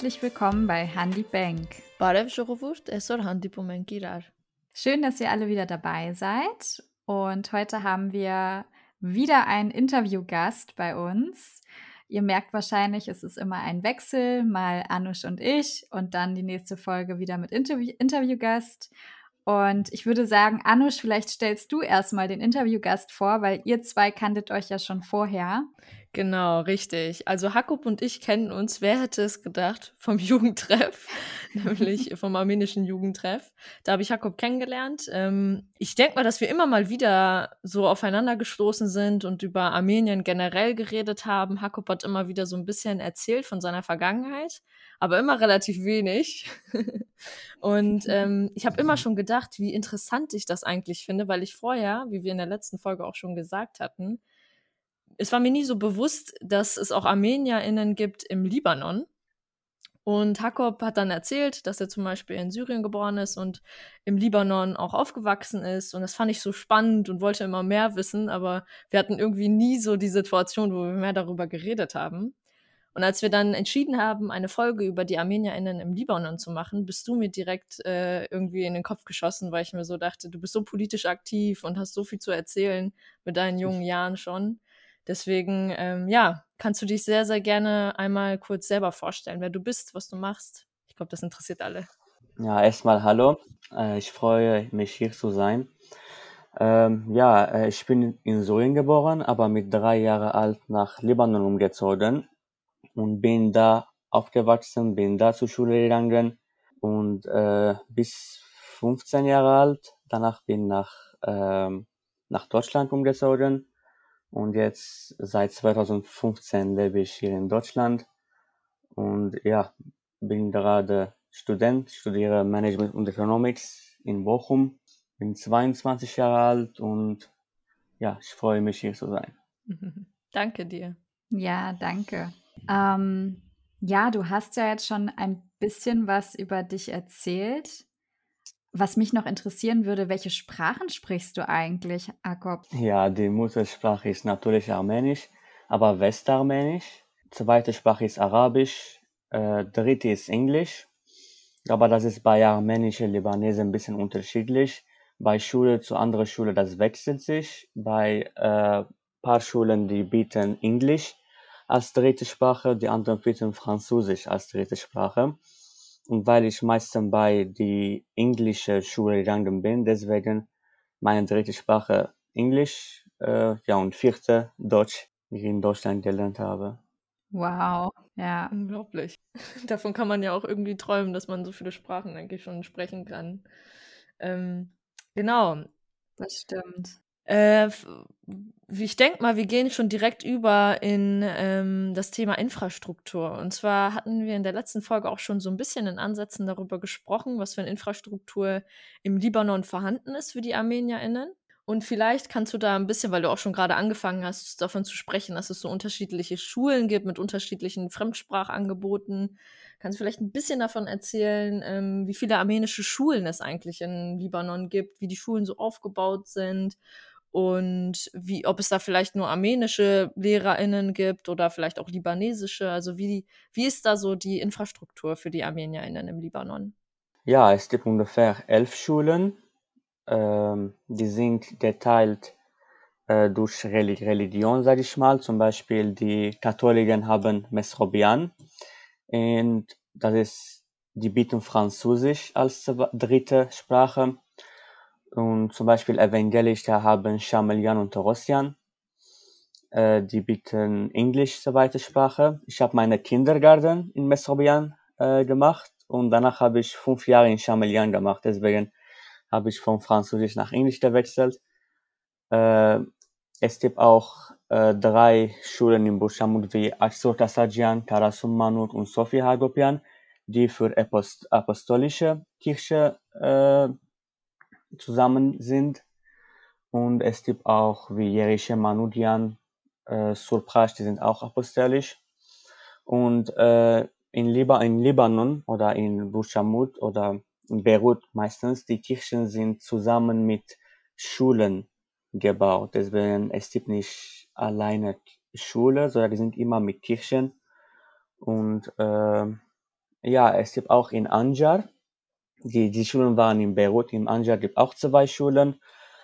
herzlich willkommen bei Handy Bank. Schön, dass ihr alle wieder dabei seid. Und heute haben wir wieder einen Interviewgast bei uns. Ihr merkt wahrscheinlich, es ist immer ein Wechsel, mal Anusch und ich und dann die nächste Folge wieder mit Interview Interviewgast. Und ich würde sagen, Anusch, vielleicht stellst du erstmal den Interviewgast vor, weil ihr zwei kanntet euch ja schon vorher. Genau, richtig. Also Hakup und ich kennen uns, wer hätte es gedacht, vom Jugendtreff, nämlich vom armenischen Jugendtreff. Da habe ich Hakup kennengelernt. Ähm, ich denke mal, dass wir immer mal wieder so aufeinander gestoßen sind und über Armenien generell geredet haben. Hakup hat immer wieder so ein bisschen erzählt von seiner Vergangenheit, aber immer relativ wenig. und ähm, ich habe immer schon gedacht, wie interessant ich das eigentlich finde, weil ich vorher, wie wir in der letzten Folge auch schon gesagt hatten, es war mir nie so bewusst, dass es auch ArmenierInnen gibt im Libanon. Und Jakob hat dann erzählt, dass er zum Beispiel in Syrien geboren ist und im Libanon auch aufgewachsen ist. Und das fand ich so spannend und wollte immer mehr wissen, aber wir hatten irgendwie nie so die Situation, wo wir mehr darüber geredet haben. Und als wir dann entschieden haben, eine Folge über die ArmenierInnen im Libanon zu machen, bist du mir direkt äh, irgendwie in den Kopf geschossen, weil ich mir so dachte, du bist so politisch aktiv und hast so viel zu erzählen mit deinen jungen Jahren schon. Deswegen, ähm, ja, kannst du dich sehr, sehr gerne einmal kurz selber vorstellen, wer du bist, was du machst. Ich glaube, das interessiert alle. Ja, erstmal hallo. Äh, ich freue mich hier zu sein. Ähm, ja, äh, ich bin in Syrien geboren, aber mit drei Jahren alt nach Libanon umgezogen und bin da aufgewachsen, bin da zur Schule gegangen und äh, bis 15 Jahre alt. Danach bin nach ähm, nach Deutschland umgezogen und jetzt seit 2015 lebe ich hier in Deutschland und ja, bin gerade Student, studiere Management und Economics in Bochum, bin 22 Jahre alt und ja, ich freue mich hier zu sein. Danke dir. Ja, danke. Ähm, ja, du hast ja jetzt schon ein bisschen was über dich erzählt. Was mich noch interessieren würde, welche Sprachen sprichst du eigentlich, Jakob? Ja, die Muttersprache ist natürlich Armenisch, aber Westarmenisch. Zweite Sprache ist Arabisch, äh, dritte ist Englisch. Aber das ist bei armenischen Libanesen ein bisschen unterschiedlich. Bei Schule zu anderer Schule, das wechselt sich. Bei äh, paar Schulen, die bieten Englisch als dritte Sprache, die anderen bieten Französisch als dritte Sprache. Und weil ich meistens bei die englische Schule gegangen bin, deswegen meine dritte Sprache Englisch, äh, ja, und vierte Deutsch, die ich in Deutschland gelernt habe. Wow, ja. Unglaublich. Davon kann man ja auch irgendwie träumen, dass man so viele Sprachen eigentlich schon sprechen kann. Ähm, genau. Das stimmt. Äh, ich denke mal, wir gehen schon direkt über in ähm, das Thema Infrastruktur. Und zwar hatten wir in der letzten Folge auch schon so ein bisschen in Ansätzen darüber gesprochen, was für eine Infrastruktur im Libanon vorhanden ist für die ArmenierInnen. Und vielleicht kannst du da ein bisschen, weil du auch schon gerade angefangen hast, davon zu sprechen, dass es so unterschiedliche Schulen gibt mit unterschiedlichen Fremdsprachangeboten. Kannst du vielleicht ein bisschen davon erzählen, ähm, wie viele armenische Schulen es eigentlich in Libanon gibt, wie die Schulen so aufgebaut sind und wie, ob es da vielleicht nur armenische LehrerInnen gibt oder vielleicht auch libanesische. Also wie, wie ist da so die Infrastruktur für die ArmenierInnen im Libanon? Ja, es gibt ungefähr elf Schulen. Ähm, die sind geteilt äh, durch Religion, sage ich mal. Zum Beispiel die Katholiken haben Mesrobian und das ist, die bieten Französisch als dritte Sprache und zum Beispiel Evangelische haben Chamelian und Russian. Äh, die bieten Englisch zweite Sprache. Ich habe meine Kindergarten in Mesrobian äh, gemacht und danach habe ich fünf Jahre in Chamelian gemacht. Deswegen habe ich von Französisch nach Englisch gewechselt. Äh, es gibt auch äh, drei Schulen in Bushamut wie Axor Tasajian, Karasum Manut und Sophie Hagopian, die für Apost apostolische Kirche äh, zusammen sind. Und es gibt auch wie Jeriche Manudian, äh, Surprash, die sind auch apostolisch. Und äh, in, Liba in Libanon oder in Bushamut oder in Beirut meistens, die Kirchen sind zusammen mit Schulen gebaut. Deswegen es gibt nicht alleine Schule, sondern die sind immer mit Kirchen. Und äh, ja, es gibt auch in Anjar, die, die Schulen waren in Beirut, in Anjar gibt auch zwei Schulen.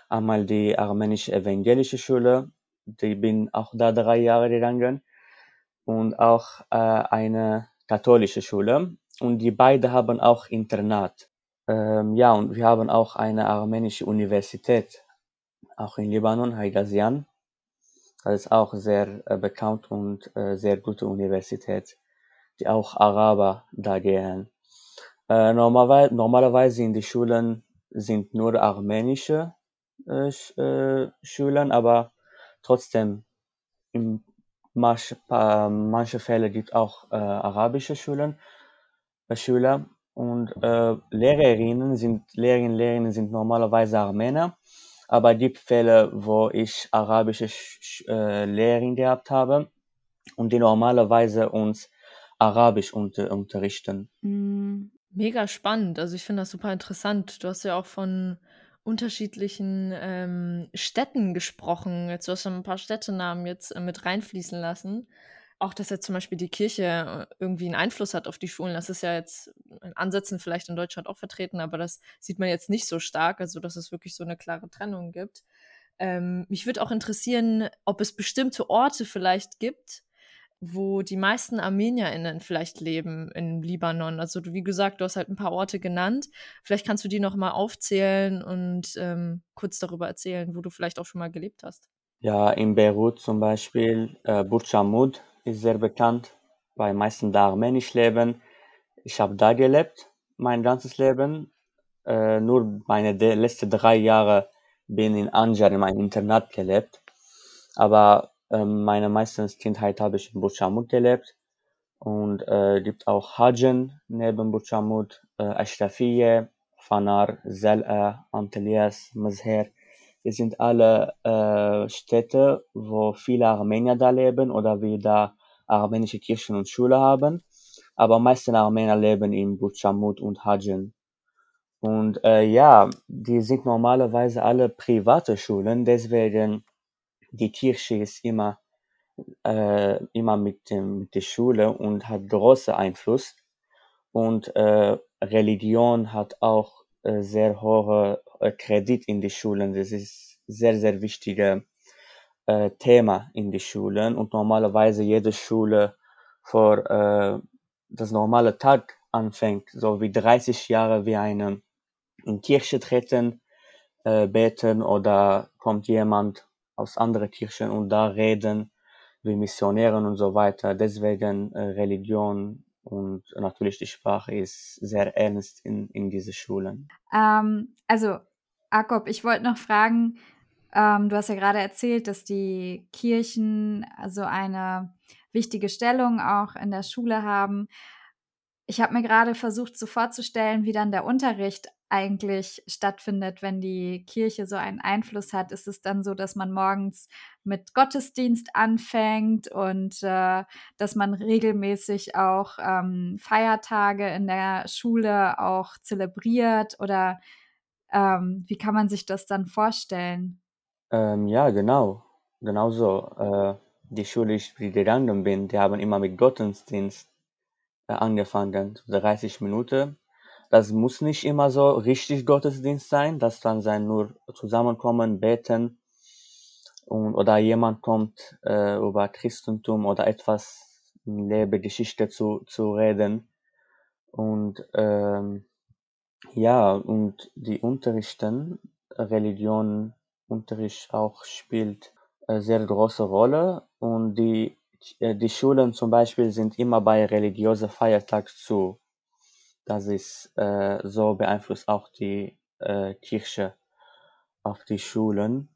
Einmal die armenische evangelische Schule, die bin auch da drei Jahre gegangen und auch äh, eine katholische Schule und die beiden haben auch Internat. Ähm, ja, und wir haben auch eine armenische Universität, auch in Libanon, Haigazian. Das ist auch sehr äh, bekannt und äh, sehr gute Universität, die auch Araber da gehen. Äh, normalerweise, normalerweise in die Schulen sind nur armenische äh, äh, Schulen, aber trotzdem in manch, äh, manche Fälle gibt auch äh, arabische Schulen, äh, Schüler und äh, Lehrerinnen sind Lehrerinnen, Lehrerinnen sind normalerweise Armener, aber gibt Fälle, wo ich arabische Sch äh, Lehrerin gehabt habe und die normalerweise uns Arabisch unter, unterrichten. Mm. Mega spannend. Also ich finde das super interessant. Du hast ja auch von unterschiedlichen ähm, Städten gesprochen. Jetzt du hast schon ein paar Städtenamen jetzt äh, mit reinfließen lassen. Auch, dass jetzt zum Beispiel die Kirche äh, irgendwie einen Einfluss hat auf die Schulen. Das ist ja jetzt in Ansätzen vielleicht in Deutschland auch vertreten, aber das sieht man jetzt nicht so stark. Also, dass es wirklich so eine klare Trennung gibt. Ähm, mich würde auch interessieren, ob es bestimmte Orte vielleicht gibt, wo die meisten ArmenierInnen vielleicht leben im Libanon. Also wie gesagt, du hast halt ein paar Orte genannt. Vielleicht kannst du die noch mal aufzählen und ähm, kurz darüber erzählen, wo du vielleicht auch schon mal gelebt hast. Ja, in Beirut zum Beispiel, äh, Burj ist sehr bekannt, weil meisten da armenisch leben. Ich habe da gelebt, mein ganzes Leben. Äh, nur meine letzten drei Jahre bin in Anjar in meinem Internat gelebt. Aber ähm, meine meistens Kindheit habe ich in Burchamut gelebt und äh, gibt auch Hajen neben Burchamut, äh, Ashrafiye, Fanar, Zel'a, Antelias, Mazher. Das sind alle äh, Städte, wo viele Armenier da leben oder wir da armenische Kirchen und Schule haben. Aber meisten Armenier leben in Burchamut und Hajen. Und äh, ja, die sind normalerweise alle private Schulen, deswegen die Kirche ist immer, äh, immer mit, dem, mit der Schule und hat großen Einfluss. Und äh, Religion hat auch äh, sehr hohe äh, Kredit in die Schulen. Das ist sehr, sehr wichtiges äh, Thema in die Schulen. Und normalerweise jede Schule vor äh, das normale Tag anfängt, so wie 30 Jahre wie eine in Kirche treten, äh, beten oder kommt jemand aus anderen Kirchen und da reden wie Missionären und so weiter. Deswegen äh, Religion und natürlich die Sprache ist sehr ernst in, in diese Schulen. Ähm, also, Jakob, ich wollte noch fragen, ähm, du hast ja gerade erzählt, dass die Kirchen so eine wichtige Stellung auch in der Schule haben. Ich habe mir gerade versucht, so vorzustellen, wie dann der Unterricht eigentlich stattfindet, wenn die Kirche so einen Einfluss hat? Ist es dann so, dass man morgens mit Gottesdienst anfängt und äh, dass man regelmäßig auch ähm, Feiertage in der Schule auch zelebriert? Oder ähm, wie kann man sich das dann vorstellen? Ähm, ja, genau. Genau so. Äh, die Schule, ich gegangen bin, die haben immer mit Gottesdienst äh, angefangen, 30 Minuten das muss nicht immer so richtig Gottesdienst sein, das kann sein nur zusammenkommen, beten und, oder jemand kommt äh, über Christentum oder etwas in Lebegeschichte zu, zu reden. Und ähm, ja, und die Unterrichten, Religion, Unterricht auch spielt äh, sehr große Rolle und die, äh, die Schulen zum Beispiel sind immer bei religiösen Feiertag zu das ist äh, so beeinflusst auch die äh, Kirche auf die Schulen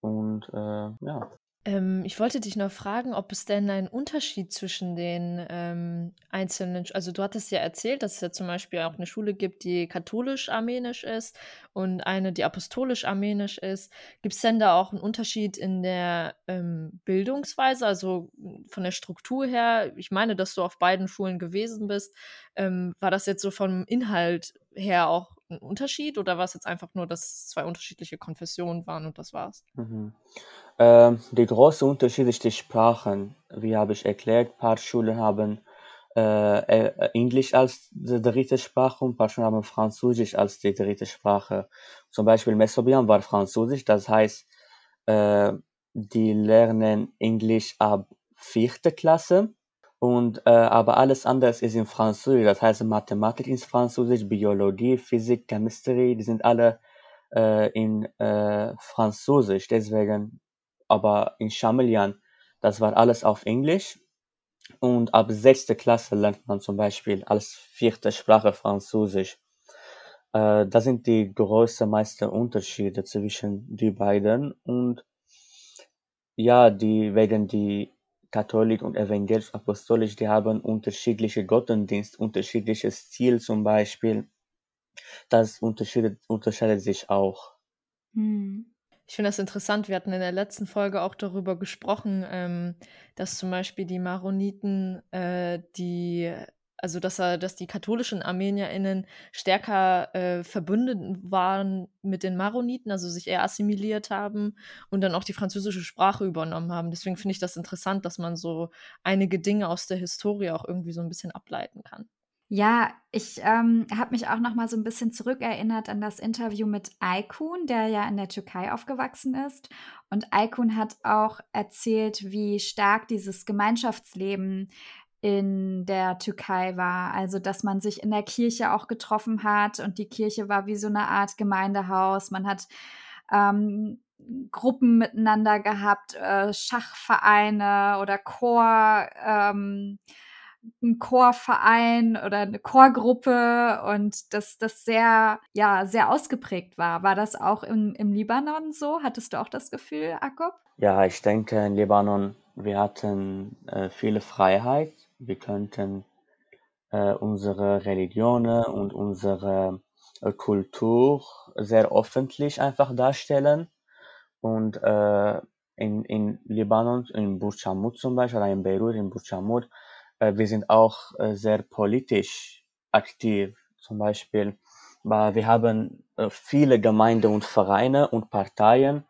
und äh, ja. Ähm, ich wollte dich noch fragen, ob es denn einen Unterschied zwischen den ähm, einzelnen, also du hattest ja erzählt, dass es ja zum Beispiel auch eine Schule gibt, die katholisch-armenisch ist und eine, die apostolisch-armenisch ist. Gibt es denn da auch einen Unterschied in der ähm, Bildungsweise, also von der Struktur her? Ich meine, dass du auf beiden Schulen gewesen bist. Ähm, war das jetzt so vom Inhalt her auch ein Unterschied oder war es jetzt einfach nur, dass es zwei unterschiedliche Konfessionen waren und das war's? Mhm. Ähm, die große Unterschied ist die Sprachen. Wie habe ich erklärt, ein paar Schulen haben äh, äh, Englisch als die dritte Sprache und ein paar Schulen haben Französisch als die dritte Sprache. Zum Beispiel Mesobian war Französisch, das heißt, äh, die lernen Englisch ab vierte Klasse und äh, aber alles andere ist in Französisch, das heißt Mathematik ist Französisch, Biologie, Physik, Chemistry, die sind alle äh, in äh, Französisch, deswegen, aber in Chamelian, das war alles auf Englisch und ab sechste Klasse lernt man zum Beispiel als vierte Sprache Französisch. Äh, das sind die größten meisten Unterschiede zwischen die beiden und ja, die wegen die Katholik und evangelisch apostolisch, die haben unterschiedliche Gottesdienst, unterschiedliches Ziel zum Beispiel. Das unterscheidet, unterscheidet sich auch. Hm. Ich finde das interessant. Wir hatten in der letzten Folge auch darüber gesprochen, ähm, dass zum Beispiel die Maroniten, äh, die, also dass, dass die katholischen ArmenierInnen stärker äh, verbündet waren mit den Maroniten, also sich eher assimiliert haben und dann auch die französische Sprache übernommen haben. Deswegen finde ich das interessant, dass man so einige Dinge aus der Historie auch irgendwie so ein bisschen ableiten kann. Ja, ich ähm, habe mich auch noch mal so ein bisschen zurückerinnert an das Interview mit Aykun, der ja in der Türkei aufgewachsen ist. Und Aykun hat auch erzählt, wie stark dieses Gemeinschaftsleben in der Türkei war. Also, dass man sich in der Kirche auch getroffen hat und die Kirche war wie so eine Art Gemeindehaus. Man hat ähm, Gruppen miteinander gehabt, äh, Schachvereine oder Chor. Ähm, ein Chorverein oder eine Chorgruppe und dass das sehr, ja, sehr ausgeprägt war. War das auch im, im Libanon so? Hattest du auch das Gefühl, Jakob? Ja, ich denke, in Libanon, wir hatten äh, viele Freiheit. Wir könnten äh, unsere Religionen und unsere äh, Kultur sehr öffentlich einfach darstellen. Und äh, in, in Libanon, in Burj zum Beispiel, oder in Beirut, in äh, wir sind auch äh, sehr politisch aktiv. Zum Beispiel, wir haben äh, viele Gemeinden und Vereine und Parteien,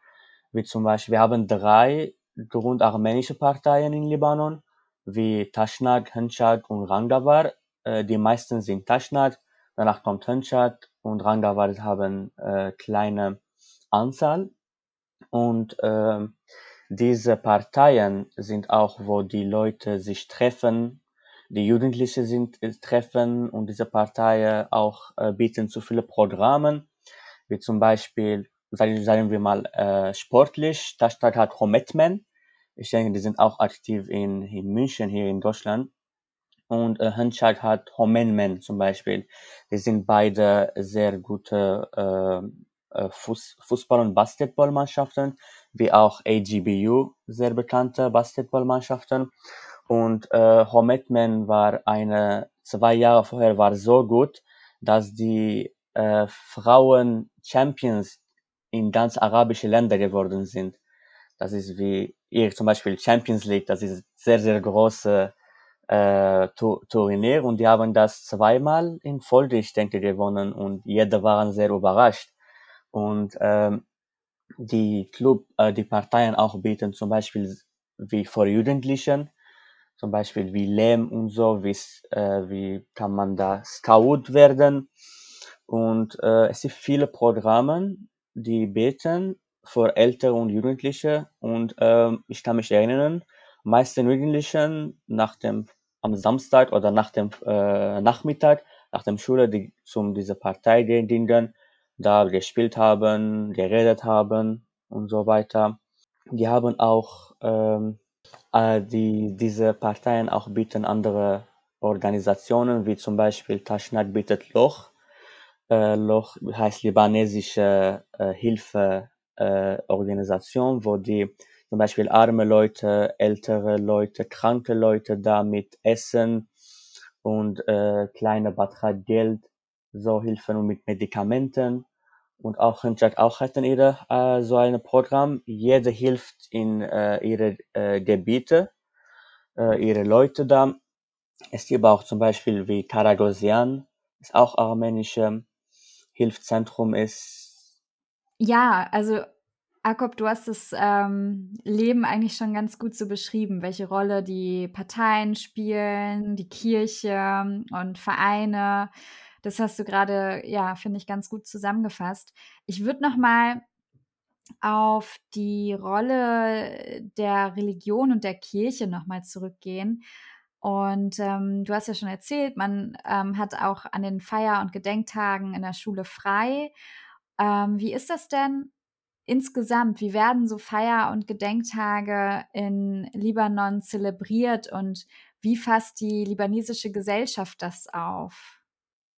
wie zum Beispiel, wir haben drei grundarmenische Parteien in Libanon, wie Tashnag, Henschad und Rangavar. Die meisten sind Tashnag, danach kommt Henschad und Rangavar haben äh, kleine Anzahl. Und äh, diese Parteien sind auch, wo die Leute sich treffen, die Jugendlichen sind äh, treffen und diese Parteien auch äh, bieten zu viele Programme, wie zum Beispiel, sagen, sagen wir mal, äh, sportlich. Tashtag hat Hometmen. Ich denke, die sind auch aktiv in, in München, hier in Deutschland. Und äh, Henschak hat Homenmen zum Beispiel. Die sind beide sehr gute äh, äh Fuß, Fußball- und Basketballmannschaften wie auch AGBU, sehr bekannte Basketballmannschaften. Und äh, Hometman war eine, zwei Jahre vorher war so gut, dass die äh, Frauen Champions in ganz arabische Länder geworden sind. Das ist wie ihr zum Beispiel Champions League, das ist sehr, sehr große äh, Turnier und die haben das zweimal in Folge, ich denke, gewonnen und jeder waren sehr überrascht. Und ähm, die Club, äh, die Parteien auch bieten, zum Beispiel wie vor Jugendlichen, zum Beispiel wie Lehm und so, wie, äh, wie kann man da Scout werden. Und äh, es gibt viele Programme, die bieten für Ältere und Jugendliche. Und äh, ich kann mich erinnern, meisten Jugendlichen nach dem am Samstag oder nach dem äh, Nachmittag, nach dem Schule, die zum dieser Partei gehen, da gespielt haben, geredet haben und so weiter. Die haben auch, ähm, äh, die, diese Parteien auch bieten andere Organisationen, wie zum Beispiel Taschnak bietet Loch. Äh, Loch heißt libanesische äh, Hilfeorganisation, äh, wo die zum Beispiel arme Leute, ältere Leute, kranke Leute da mit Essen und äh, kleine Betrag Geld so helfen und mit Medikamenten und auch Handshake auch hatten ihre äh, so ein Programm. Jeder hilft in äh, ihre äh, Gebiete, äh, ihre Leute da. Es gibt auch zum Beispiel wie Karagosian, ist auch armenische Hilfszentrum ist. Ja, also Jakob, du hast das ähm, Leben eigentlich schon ganz gut so beschrieben, welche Rolle die Parteien spielen, die Kirche und Vereine. Das hast du gerade, ja, finde ich, ganz gut zusammengefasst. Ich würde noch mal auf die Rolle der Religion und der Kirche noch mal zurückgehen. Und ähm, du hast ja schon erzählt, man ähm, hat auch an den Feier- und Gedenktagen in der Schule frei. Ähm, wie ist das denn insgesamt? Wie werden so Feier- und Gedenktage in Libanon zelebriert und wie fasst die libanesische Gesellschaft das auf?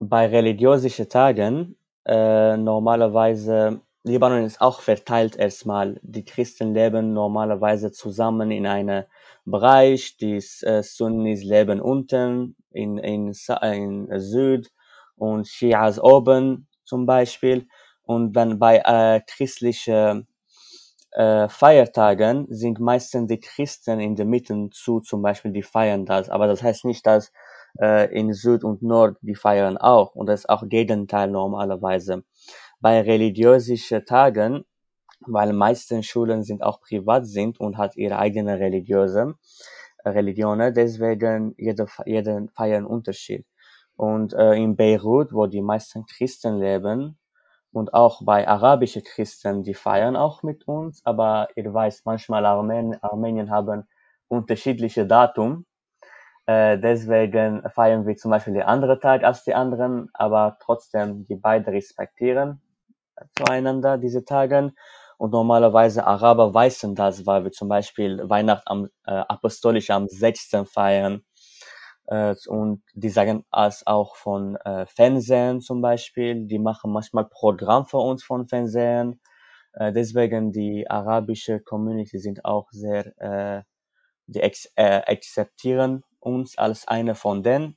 Bei religiösen Tagen äh, normalerweise Libanon ist auch verteilt erstmal. Die Christen leben normalerweise zusammen in einem Bereich, die äh, Sunnis leben unten in, in, in Süd und Shias oben zum Beispiel. Und dann bei äh, christlichen äh, Feiertagen sind meistens die Christen in der Mitte zu, zum Beispiel, die feiern das. Aber das heißt nicht, dass äh, in Süd und Nord die feiern auch. Und das ist auch Gegenteil normalerweise bei religiösen Tagen, weil meisten Schulen sind auch privat sind und hat ihre eigene religiöse äh, Religionen, deswegen jeder, feiert einen Unterschied. Und äh, in Beirut, wo die meisten Christen leben, und auch bei arabischen Christen, die feiern auch mit uns, aber ihr weißt, manchmal Armen Armenien haben unterschiedliche Datum. Äh, deswegen feiern wir zum Beispiel den anderen Tag als die anderen, aber trotzdem die beide respektieren zueinander diese Tagen. Und normalerweise Araber weißen das, weil wir zum Beispiel Weihnachten am äh, apostolisch am 6. feiern. Äh, und die sagen es auch von äh, Fernsehen zum Beispiel. Die machen manchmal Programm für uns von Fernsehen. Äh, deswegen die arabische Community sind auch sehr, äh, die ex äh, akzeptieren uns als eine von denen,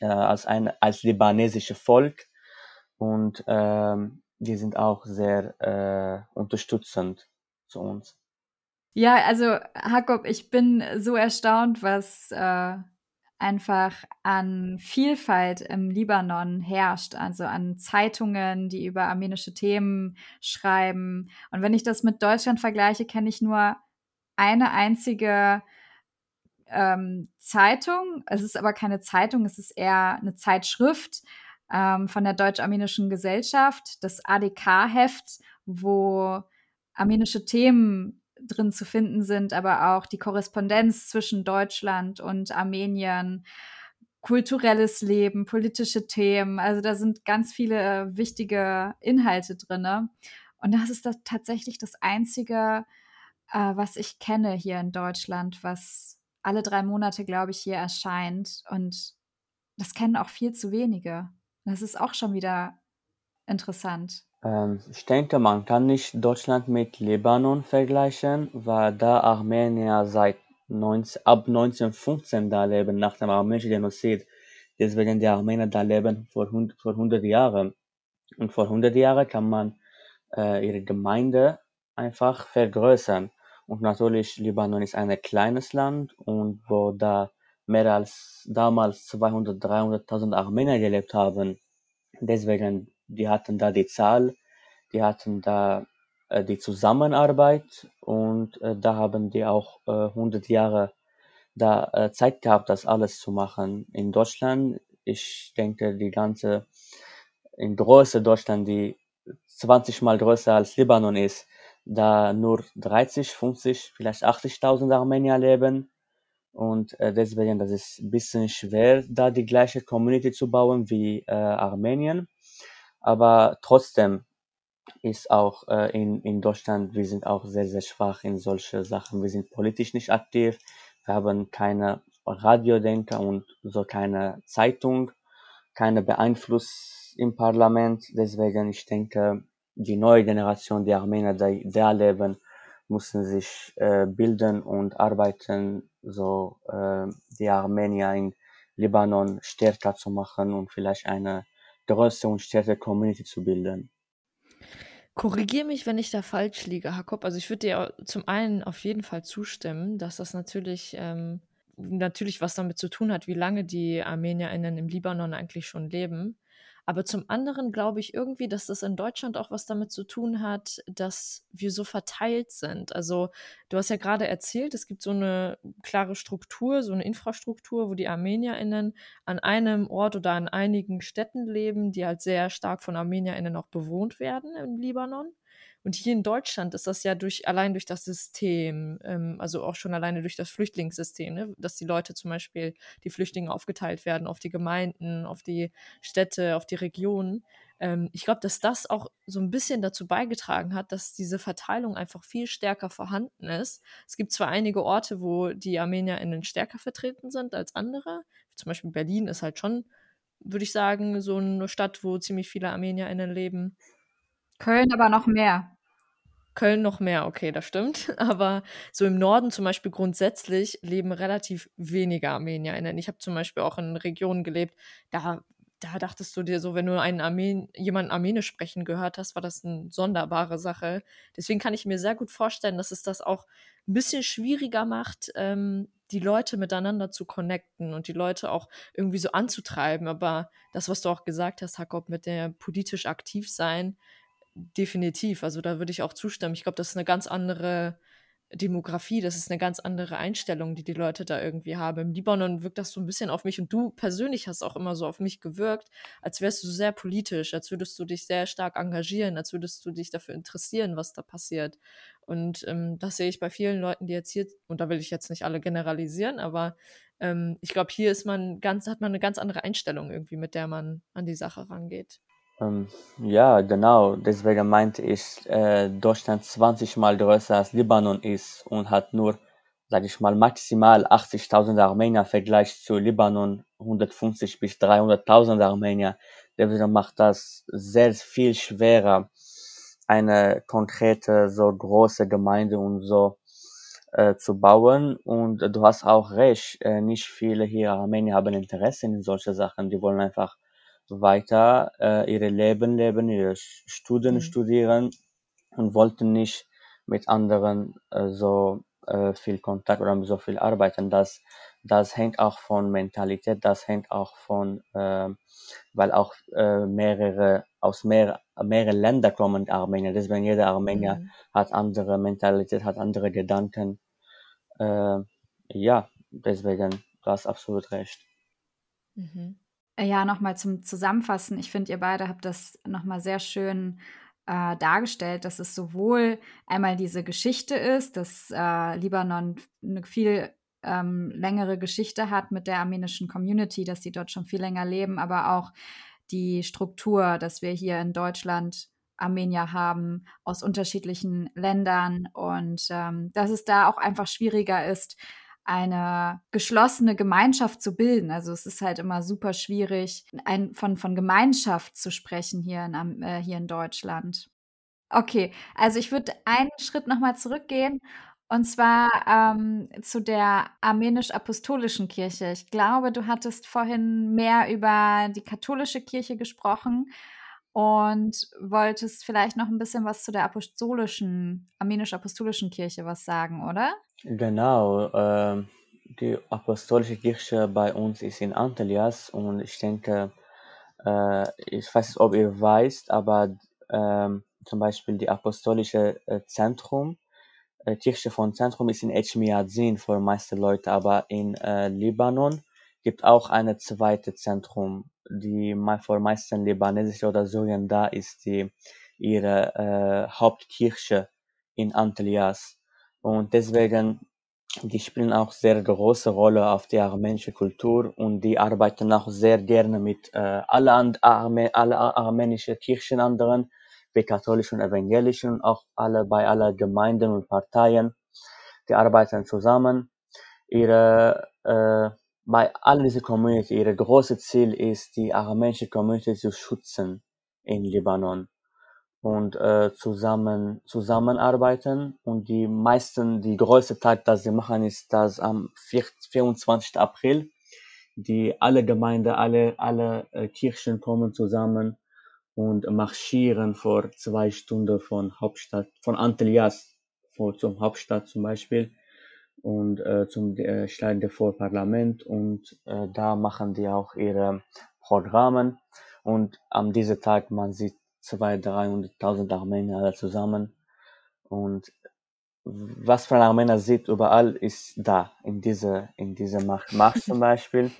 äh, als ein als libanesische Volk. Und ähm, die sind auch sehr äh, unterstützend zu uns. Ja, also Jakob, ich bin so erstaunt, was äh, einfach an Vielfalt im Libanon herrscht, also an Zeitungen, die über armenische Themen schreiben. Und wenn ich das mit Deutschland vergleiche, kenne ich nur eine einzige ähm, Zeitung. Es ist aber keine Zeitung, es ist eher eine Zeitschrift ähm, von der Deutsch-Armenischen Gesellschaft, das ADK-Heft, wo armenische Themen drin zu finden sind, aber auch die Korrespondenz zwischen Deutschland und Armenien, kulturelles Leben, politische Themen. Also da sind ganz viele wichtige Inhalte drin. Und das ist das tatsächlich das Einzige, äh, was ich kenne hier in Deutschland, was alle drei Monate, glaube ich, hier erscheint. Und das kennen auch viel zu wenige. Das ist auch schon wieder interessant. Ähm, ich denke, man kann nicht Deutschland mit Libanon vergleichen, weil da Armenier seit 19, ab 1915 da leben, nach dem armenischen Genozid. Deswegen die Armenier da leben vor 100, vor 100 Jahren. Und vor 100 Jahren kann man äh, ihre Gemeinde einfach vergrößern. Und natürlich, Libanon ist ein kleines Land und wo da mehr als damals 200, 300.000 Armenier gelebt haben. Deswegen, die hatten da die Zahl, die hatten da äh, die Zusammenarbeit und äh, da haben die auch äh, 100 Jahre da äh, Zeit gehabt, das alles zu machen. In Deutschland, ich denke, die ganze, in Größe Deutschland, die 20 mal größer als Libanon ist, da nur 30, 50, vielleicht 80.000 Armenier leben. Und äh, deswegen, das ist ein bisschen schwer, da die gleiche Community zu bauen wie äh, Armenien. Aber trotzdem ist auch äh, in, in Deutschland, wir sind auch sehr, sehr schwach in solche Sachen. Wir sind politisch nicht aktiv. Wir haben keine Radiodenker und so keine Zeitung, keine Beeinfluss im Parlament. Deswegen, ich denke, die neue Generation, die Armenier, die da leben, müssen sich äh, bilden und arbeiten, so äh, die Armenier in Libanon stärker zu machen und vielleicht eine größere und stärkere Community zu bilden. Korrigiere mich, wenn ich da falsch liege, Jakob. Also ich würde dir zum einen auf jeden Fall zustimmen, dass das natürlich, ähm, natürlich was damit zu tun hat, wie lange die ArmenierInnen im Libanon eigentlich schon leben. Aber zum anderen glaube ich irgendwie, dass das in Deutschland auch was damit zu tun hat, dass wir so verteilt sind. Also du hast ja gerade erzählt, es gibt so eine klare Struktur, so eine Infrastruktur, wo die ArmenierInnen an einem Ort oder an einigen Städten leben, die halt sehr stark von ArmenierInnen auch bewohnt werden im Libanon. Und hier in Deutschland ist das ja durch, allein durch das System, ähm, also auch schon alleine durch das Flüchtlingssystem, ne? dass die Leute zum Beispiel, die Flüchtlinge aufgeteilt werden auf die Gemeinden, auf die Städte, auf die Regionen. Ähm, ich glaube, dass das auch so ein bisschen dazu beigetragen hat, dass diese Verteilung einfach viel stärker vorhanden ist. Es gibt zwar einige Orte, wo die ArmenierInnen stärker vertreten sind als andere. Zum Beispiel Berlin ist halt schon, würde ich sagen, so eine Stadt, wo ziemlich viele ArmenierInnen leben. Köln aber noch mehr. Köln noch mehr, okay, das stimmt. Aber so im Norden zum Beispiel grundsätzlich leben relativ wenige ArmenierInnen. Ich habe zum Beispiel auch in Regionen gelebt, da, da dachtest du dir so, wenn du einen Armen jemanden Armenisch sprechen gehört hast, war das eine sonderbare Sache. Deswegen kann ich mir sehr gut vorstellen, dass es das auch ein bisschen schwieriger macht, ähm, die Leute miteinander zu connecten und die Leute auch irgendwie so anzutreiben. Aber das, was du auch gesagt hast, Jakob, mit der politisch aktiv sein, definitiv. Also da würde ich auch zustimmen. Ich glaube, das ist eine ganz andere Demografie, das ist eine ganz andere Einstellung, die die Leute da irgendwie haben. Im Libanon wirkt das so ein bisschen auf mich und du persönlich hast auch immer so auf mich gewirkt, als wärst du sehr politisch, als würdest du dich sehr stark engagieren, als würdest du dich dafür interessieren, was da passiert. Und ähm, das sehe ich bei vielen Leuten, die jetzt hier, und da will ich jetzt nicht alle generalisieren, aber ähm, ich glaube, hier ist man ganz, hat man eine ganz andere Einstellung irgendwie, mit der man an die Sache rangeht. Ähm, ja, genau. Deswegen meinte ich, äh, Deutschland 20 Mal größer als Libanon ist und hat nur, sage ich mal, maximal 80.000 Armenier im Vergleich zu Libanon 150 bis 300.000 Armenier. Deswegen macht das sehr viel schwerer, eine konkrete, so große Gemeinde und so äh, zu bauen. Und du hast auch recht, äh, nicht viele hier Armenier haben Interesse in solche Sachen. Die wollen einfach weiter äh, ihre Leben leben, ihre Studien mhm. studieren und wollten nicht mit anderen äh, so äh, viel Kontakt oder so viel arbeiten. Das, das hängt auch von Mentalität, das hängt auch von, äh, weil auch äh, mehrere aus mehr, mehreren Ländern kommen Armenier. Deswegen jeder Armenier mhm. hat andere Mentalität, hat andere Gedanken. Äh, ja, deswegen, du hast absolut recht. Mhm. Ja, nochmal zum Zusammenfassen. Ich finde, ihr beide habt das nochmal sehr schön äh, dargestellt, dass es sowohl einmal diese Geschichte ist, dass äh, Libanon eine viel ähm, längere Geschichte hat mit der armenischen Community, dass sie dort schon viel länger leben, aber auch die Struktur, dass wir hier in Deutschland Armenier haben aus unterschiedlichen Ländern und ähm, dass es da auch einfach schwieriger ist, eine geschlossene Gemeinschaft zu bilden. Also es ist halt immer super schwierig, ein, von, von Gemeinschaft zu sprechen hier in, äh, hier in Deutschland. Okay, also ich würde einen Schritt nochmal zurückgehen und zwar ähm, zu der armenisch-apostolischen Kirche. Ich glaube, du hattest vorhin mehr über die katholische Kirche gesprochen und wolltest vielleicht noch ein bisschen was zu der apostolischen, armenisch-apostolischen Kirche was sagen, oder? Genau, äh, die apostolische Kirche bei uns ist in Antelias und ich denke, äh, ich weiß nicht, ob ihr weißt, aber äh, zum Beispiel die apostolische äh, Zentrum, äh, Kirche von Zentrum ist in Echmiadzin für meiste Leute, aber in äh, Libanon gibt auch eine zweite Zentrum, die für meisten Libanesische oder Syrien da ist, die ihre äh, Hauptkirche in Antelias. Und deswegen, die spielen auch sehr große Rolle auf die armenische Kultur und die arbeiten auch sehr gerne mit äh, alle, Arme, alle armenischen Kirchen anderen, wie katholischen und evangelischen, auch alle bei aller Gemeinden und Parteien. Die arbeiten zusammen. Ihre äh, bei all diese Community, ihr großes Ziel ist, die armenische Community zu schützen in Libanon und äh, zusammen zusammenarbeiten und die meisten, die größte Tag, das sie machen, ist das am 24. April. Die alle Gemeinden, alle alle äh, Kirchen kommen zusammen und marschieren vor zwei Stunden von Hauptstadt, von Antelias vor zum Hauptstadt zum Beispiel und äh, zum äh, Stelle vor Parlament und äh, da machen die auch ihre Programme Und an diesem Tag, man sieht 200.000, 300.000 Armenier alle zusammen. Und was von Armenier sieht überall, ist da, in dieser, in dieser Marsch, Marsch zum Beispiel.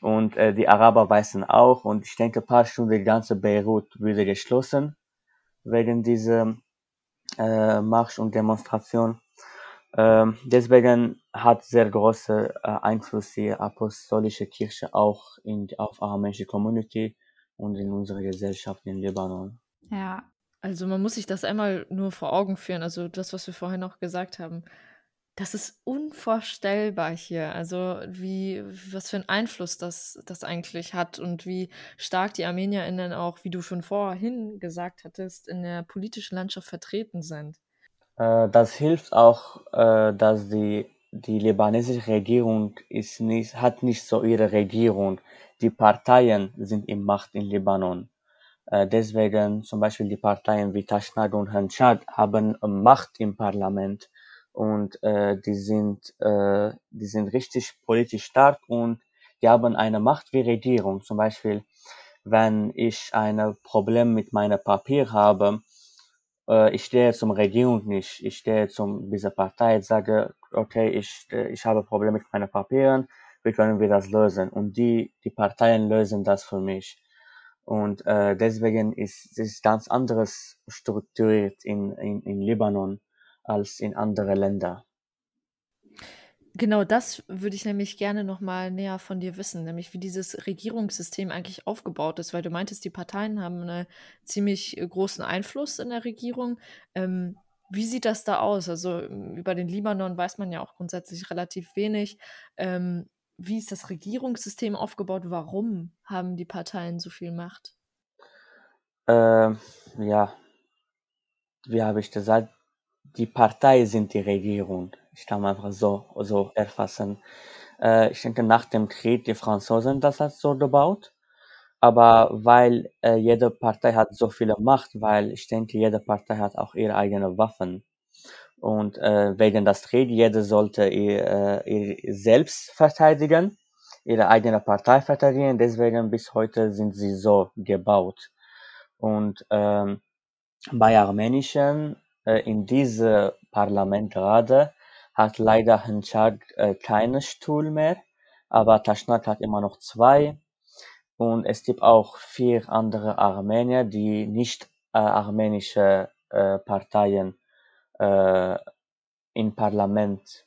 Und äh, die Araber weißen auch. Und ich denke, ein paar Stunden, die ganze Beirut würde geschlossen wegen dieser äh, Marsch und Demonstration. Ähm, deswegen hat sehr große äh, Einfluss die apostolische Kirche auch in, auf armenische Community und in unsere Gesellschaft in Libanon. Ja. Also man muss sich das einmal nur vor Augen führen. Also das, was wir vorhin noch gesagt haben. Das ist unvorstellbar hier. Also wie, was für einen Einfluss das, das eigentlich hat und wie stark die ArmenierInnen auch, wie du schon vorhin gesagt hattest, in der politischen Landschaft vertreten sind. Äh, das hilft auch, äh, dass die, die libanesische Regierung ist nicht, hat nicht so ihre Regierung. Die Parteien sind in Macht in Libanon. Äh, deswegen zum Beispiel die Parteien wie Tashnag und Hanchad haben Macht im Parlament und äh, die sind äh, die sind richtig politisch stark und die haben eine Macht wie Regierung. Zum Beispiel, wenn ich ein Problem mit meinem Papier habe, äh, ich stehe zum Regierung nicht, ich stehe zum dieser Partei, sage, okay, ich, äh, ich habe Probleme mit meinen Papieren, wie können wir das lösen? Und die, die Parteien lösen das für mich. Und äh, deswegen ist es ganz anderes strukturiert in, in, in Libanon als in andere Länder. Genau das würde ich nämlich gerne noch mal näher von dir wissen, nämlich wie dieses Regierungssystem eigentlich aufgebaut ist, weil du meintest, die Parteien haben einen ziemlich äh, großen Einfluss in der Regierung. Ähm, wie sieht das da aus? Also über den Libanon weiß man ja auch grundsätzlich relativ wenig. Ähm, wie ist das Regierungssystem aufgebaut? Warum haben die Parteien so viel Macht? Äh, ja, wie habe ich gesagt, die Partei sind die Regierung. Ich kann einfach so, so erfassen. Äh, ich denke, nach dem Krieg, die Franzosen das hat so gebaut. Aber weil äh, jede Partei hat so viel Macht, weil ich denke, jede Partei hat auch ihre eigenen Waffen. Und äh, wegen des Krieg, jeder sollte ihr, äh, ihr selbst verteidigen, ihre eigene Partei verteidigen. Deswegen bis heute sind sie so gebaut. Und ähm, bei Armenischen äh, in diesem Parlament gerade hat leider Hınçak äh, keinen Stuhl mehr, aber Taschnak hat immer noch zwei. Und es gibt auch vier andere Armenier, die nicht äh, armenische äh, Parteien äh, im Parlament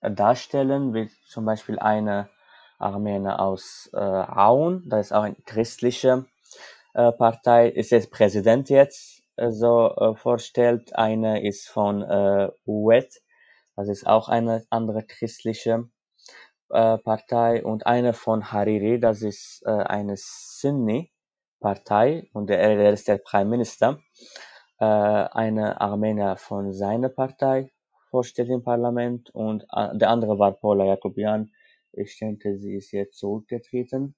darstellen, wie zum Beispiel eine Armenier aus äh, Aun, das ist auch eine christliche äh, Partei, ist jetzt Präsident jetzt so äh, vorstellt. Eine ist von äh, UET, das ist auch eine andere christliche äh, Partei und eine von Hariri, das ist äh, eine Sunni-Partei und der, der ist der Prime Minister. Äh, eine Armenier von seiner Partei vorstellt im Parlament und äh, der andere war Paula Jacobian. Ich denke, sie ist jetzt zurückgetreten.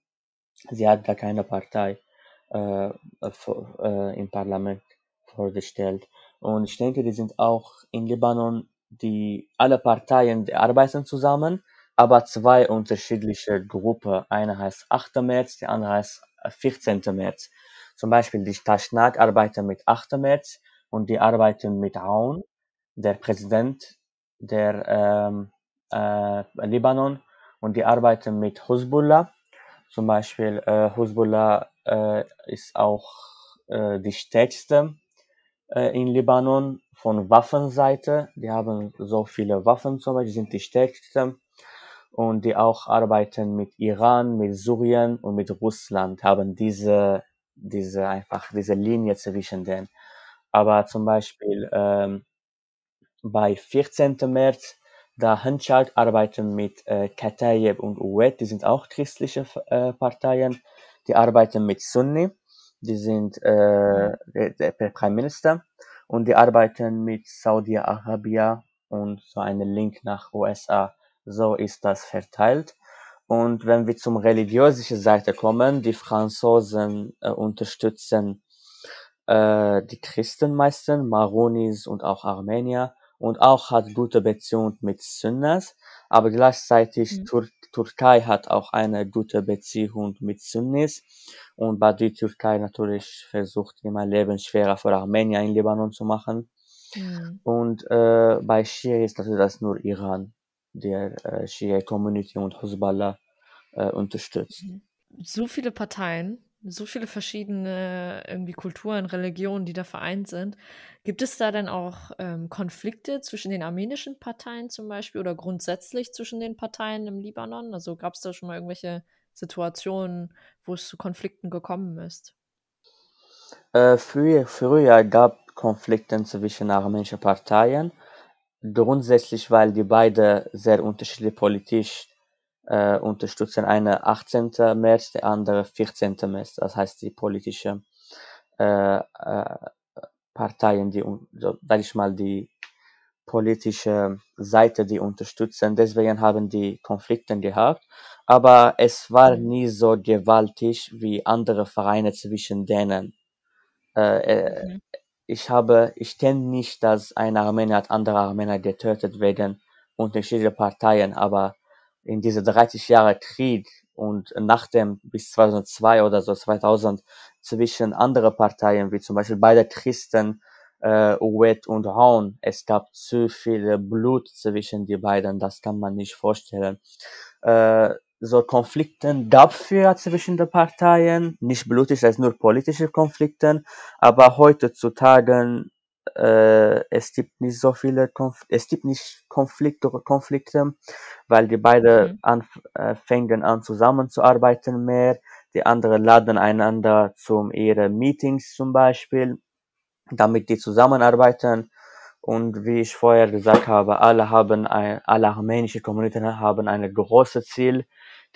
Sie hat da keine Partei äh, äh, im Parlament vorgestellt. Und ich denke, die sind auch in Libanon, die alle Parteien die arbeiten zusammen, aber zwei unterschiedliche Gruppen. Eine heißt 8. März, die andere heißt 14. März. Zum Beispiel die Tashnak arbeitet mit 8. März und die arbeiten mit Aoun, der Präsident der ähm, äh, Libanon, und die arbeiten mit Hezbollah. Zum Beispiel äh, Hezbollah äh, ist auch äh, die stärkste äh, in Libanon von Waffenseite. Die haben so viele Waffen zum Beispiel, sind die stärksten. Und die auch arbeiten mit Iran, mit Syrien und mit Russland, haben diese, diese einfach, diese Linie zwischen denen. Aber zum Beispiel ähm, bei 14. März, da Hınçak arbeiten mit äh, Kataib und Uwet, die sind auch christliche äh, Parteien, die arbeiten mit Sunni, die sind äh, der, der Prime Minister und die arbeiten mit Saudi-Arabien und so einen Link nach USA. So ist das verteilt. Und wenn wir zum religiösen Seite kommen, die Franzosen äh, unterstützen äh, die Christen meistens, Maronis und auch Armenier und auch hat gute Beziehung mit Sunnas. Aber gleichzeitig mhm. Tur Türkei hat auch eine gute Beziehung mit Sunnis und bei die Türkei natürlich versucht immer Leben schwerer für Armenier in Libanon zu machen. Mhm. Und äh, bei Shia ist natürlich das nur Iran, der äh, Shia Community und Hezbollah äh, unterstützt. Mhm. So viele Parteien, so viele verschiedene irgendwie Kulturen, Religionen, die da vereint sind. Gibt es da denn auch ähm, Konflikte zwischen den armenischen Parteien zum Beispiel oder grundsätzlich zwischen den Parteien im Libanon? Also gab es da schon mal irgendwelche Situationen, wo es zu Konflikten gekommen ist? Äh, früher, früher gab Konflikte zwischen armenischen Parteien, grundsätzlich, weil die beide sehr unterschiedlich politisch äh, unterstützen eine 18. März, der andere 14. März. Das heißt, die politische äh, äh, Parteien, die, so, sag ich mal, die politische Seite, die unterstützen. Deswegen haben die Konflikte gehabt. Aber es war mhm. nie so gewaltig wie andere Vereine zwischen denen. Äh, mhm. Ich habe, ich kenne nicht, dass ein Armenier hat andere Armenier getötet wegen unterschiedlicher Parteien, aber in diese 30 Jahre Krieg und nach dem bis 2002 oder so 2000 zwischen andere Parteien wie zum Beispiel beide Christen äh, Uwet und Haun es gab zu viel Blut zwischen die beiden das kann man nicht vorstellen. Äh, so Konflikten gab für zwischen den Parteien. Nicht blutig das nur politische Konflikte aber heutzutage äh, es gibt nicht so viele Konf es gibt nicht Konflikte Konflikte, weil die beide mhm. äh, fängen an zusammenzuarbeiten mehr. Die anderen laden einander zum ihre Meetings zum Beispiel, damit die zusammenarbeiten. Und wie ich vorher gesagt habe, alle haben ein, alle armenische Communities haben ein großes Ziel,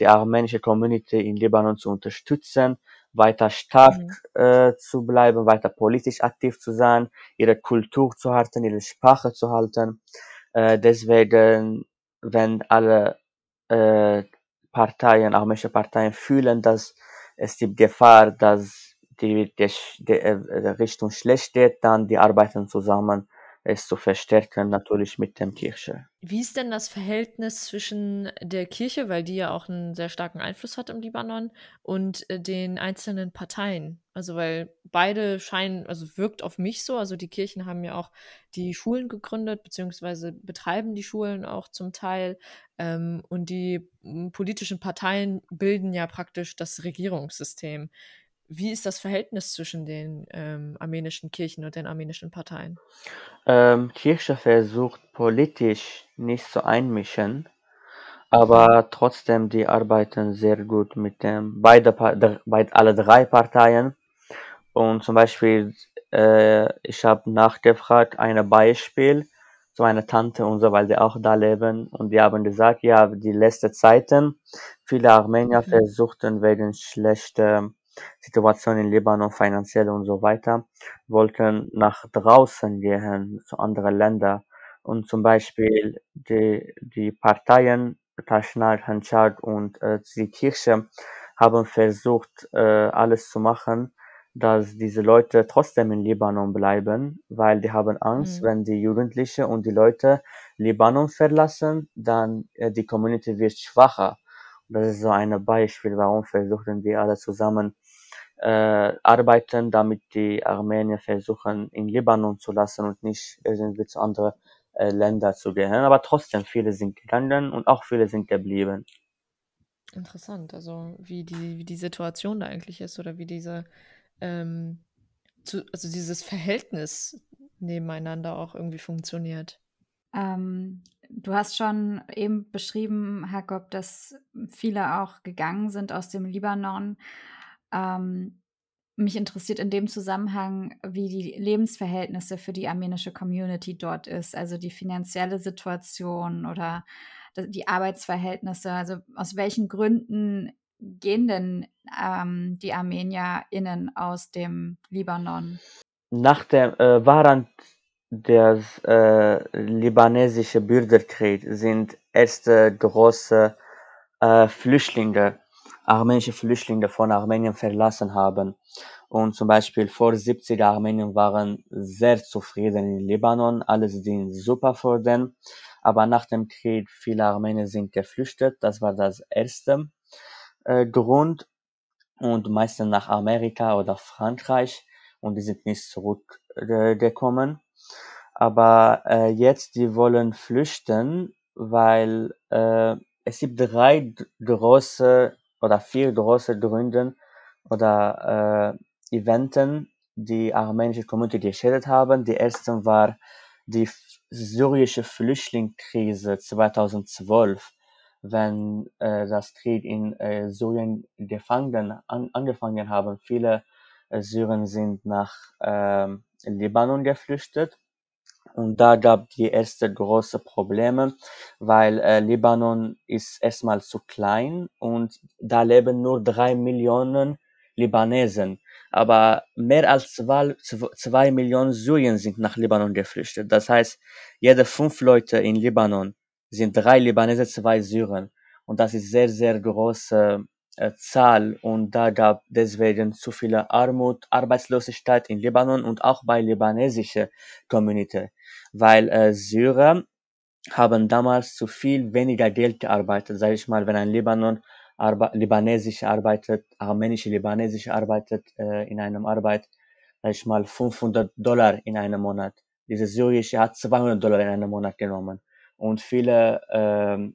die armenische Community in Libanon zu unterstützen weiter stark mhm. äh, zu bleiben, weiter politisch aktiv zu sein, ihre Kultur zu halten, ihre Sprache zu halten. Äh, deswegen, wenn alle äh, Parteien, armenische Parteien fühlen, dass es die Gefahr, dass die, die, die, äh, Richtung schlecht geht, dann die arbeiten zusammen es zu verstärken, natürlich mit dem Kirche. Wie ist denn das Verhältnis zwischen der Kirche, weil die ja auch einen sehr starken Einfluss hat im Libanon, und äh, den einzelnen Parteien? Also, weil beide scheinen, also wirkt auf mich so, also die Kirchen haben ja auch die Schulen gegründet, beziehungsweise betreiben die Schulen auch zum Teil. Ähm, und die politischen Parteien bilden ja praktisch das Regierungssystem. Wie ist das Verhältnis zwischen den ähm, armenischen Kirchen und den armenischen Parteien? Ähm, Kirche versucht politisch nicht zu einmischen, aber trotzdem die arbeiten sehr gut mit dem beide, beide alle drei Parteien. Und zum Beispiel, äh, ich habe nachgefragt, ein Beispiel zu meiner Tante und so, weil die auch da leben und die haben gesagt, ja, die letzten Zeiten, viele Armenier mhm. versuchten wegen schlechter Situation in Libanon, finanziell und so weiter, wollten nach draußen gehen, zu anderen Ländern. Und zum Beispiel die, die Parteien, Tashnal, Hanchad und äh, die Kirche haben versucht, äh, alles zu machen, dass diese Leute trotzdem in Libanon bleiben, weil die haben Angst, mhm. wenn die Jugendlichen und die Leute Libanon verlassen, dann äh, die Community wird schwacher. Das ist so ein Beispiel, warum versuchen die alle zusammen arbeiten, damit die Armenier versuchen, in Libanon zu lassen und nicht irgendwie zu anderen äh, Ländern zu gehen. Aber trotzdem, viele sind gegangen und auch viele sind geblieben. Interessant, also wie die, wie die Situation da eigentlich ist oder wie diese, ähm, zu, also dieses Verhältnis nebeneinander auch irgendwie funktioniert. Ähm, du hast schon eben beschrieben, Jakob, dass viele auch gegangen sind aus dem Libanon. Ähm, mich interessiert in dem Zusammenhang, wie die Lebensverhältnisse für die armenische Community dort ist, also die finanzielle Situation oder die Arbeitsverhältnisse. Also aus welchen Gründen gehen denn ähm, die ArmenierInnen aus dem Libanon? Nach dem äh, während des äh, libanesischen Bürgerkrieg sind erste große äh, Flüchtlinge armenische Flüchtlinge von Armenien verlassen haben. Und zum Beispiel vor 70 Armenien waren sehr zufrieden in Libanon, alles ging super für den. aber nach dem Krieg viele Armenier sind geflüchtet. Das war das erste äh, Grund und meistens nach Amerika oder Frankreich und die sind nicht zurückgekommen. Aber äh, jetzt, die wollen flüchten, weil äh, es gibt drei große oder vier große Gründe oder äh, Eventen, die armenische Community geschädigt haben. Die erste war die syrische Flüchtlingskrise 2012, wenn äh, das Krieg in äh, Syrien gefangen an, angefangen haben. Viele äh, Syrer sind nach äh, Libanon geflüchtet und da gab die erste große Probleme, weil äh, Libanon ist erstmal zu klein und da leben nur drei Millionen Libanesen. Aber mehr als zwei, zwei Millionen Syrien sind nach Libanon geflüchtet. Das heißt, jede fünf Leute in Libanon sind drei Libanese, zwei Syrer. Und das ist sehr, sehr große äh, Zahl. Und da gab deswegen zu viele Armut, Arbeitslosigkeit in Libanon und auch bei libanesischer Community. Weil äh, Syrer haben damals zu viel weniger Geld gearbeitet. Sag ich mal, wenn ein Libanon Arbe libanesisch arbeitet, armenische libanesisch arbeitet äh, in einem Arbeit, sag ich mal 500 Dollar in einem Monat. Diese syrische hat 200 Dollar in einem Monat genommen. Und viele ähm,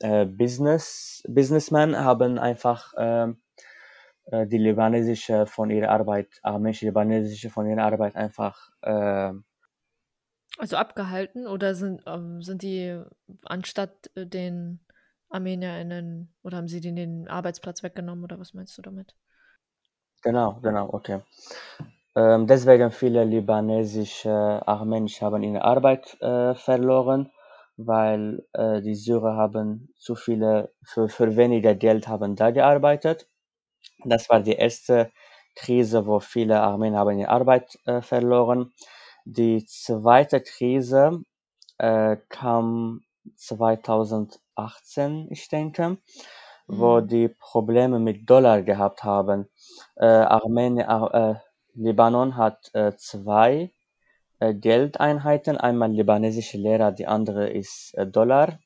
äh, Business Businessmen haben einfach ähm, äh, die libanesische von ihrer Arbeit, armenische libanesische von ihrer Arbeit einfach äh, also abgehalten oder sind, ähm, sind die anstatt äh, den ArmenierInnen oder haben sie denen den Arbeitsplatz weggenommen oder was meinst du damit? Genau, genau, okay. Ähm, deswegen viele libanesische Armenisch haben ihre Arbeit äh, verloren, weil äh, die Syrer haben zu viele, für, für weniger Geld haben da gearbeitet. Das war die erste Krise, wo viele Armenier haben ihre Arbeit äh, verloren. Die zweite Krise äh, kam 2018, ich denke, wo Mhm. die Probleme mit Dollar gehabt haben. Äh, Armenien, äh, Libanon hat äh, zwei äh, Geldeinheiten, einmal libanesische Lehrer, die andere ist äh, Dollar.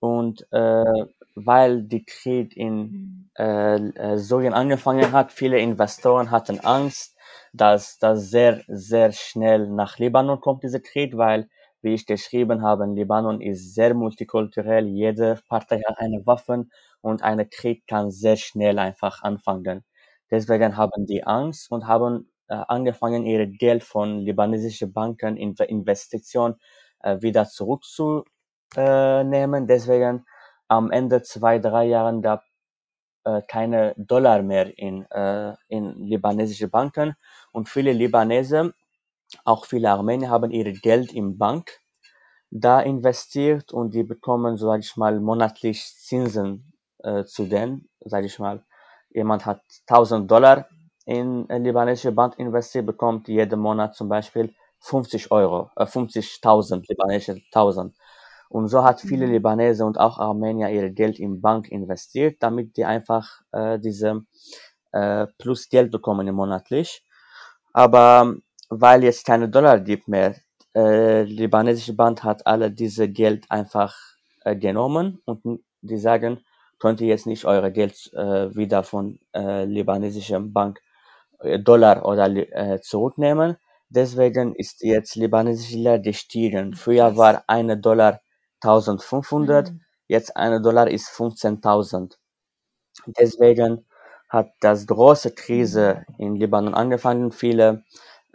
Und äh, weil die Krieg in äh, äh, Syrien angefangen hat, viele Investoren hatten Angst, dass das sehr, sehr schnell nach Libanon kommt, dieser Krieg, weil, wie ich geschrieben habe, Libanon ist sehr multikulturell, jede Partei hat eine Waffe und ein Krieg kann sehr schnell einfach anfangen. Deswegen haben die Angst und haben äh, angefangen, ihre Geld von libanesischen Banken in Investition äh, wieder zurückzunehmen. Deswegen am Ende zwei, drei Jahren gab äh, keine Dollar mehr in, äh, in libanesische Banken und viele Libanese, auch viele Armenier haben ihr Geld im Bank da investiert und die bekommen, sag ich mal, monatlich Zinsen äh, zu denen, sag ich mal. Jemand hat 1000 Dollar in eine libanesische Bank investiert, bekommt jeden Monat zum Beispiel 50 Euro, äh, 50.000 libanesische 1000. Und so hat viele Mhm. Libanese und auch Armenier ihr Geld in Bank investiert, damit die einfach äh, diese äh, plus Geld bekommen monatlich. Aber weil jetzt keine Dollar gibt mehr, äh, libanesische Bank hat alle diese Geld einfach äh, genommen und die sagen, könnt ihr jetzt nicht eure Geld äh, wieder von äh, libanesischer Bank äh, Dollar oder äh, zurücknehmen. Deswegen ist jetzt libanesische Lira gestiegen. Früher war eine Dollar 1500, Mhm. jetzt eine Dollar ist 15.000. Deswegen hat das große Krise in Libanon angefangen. Viele,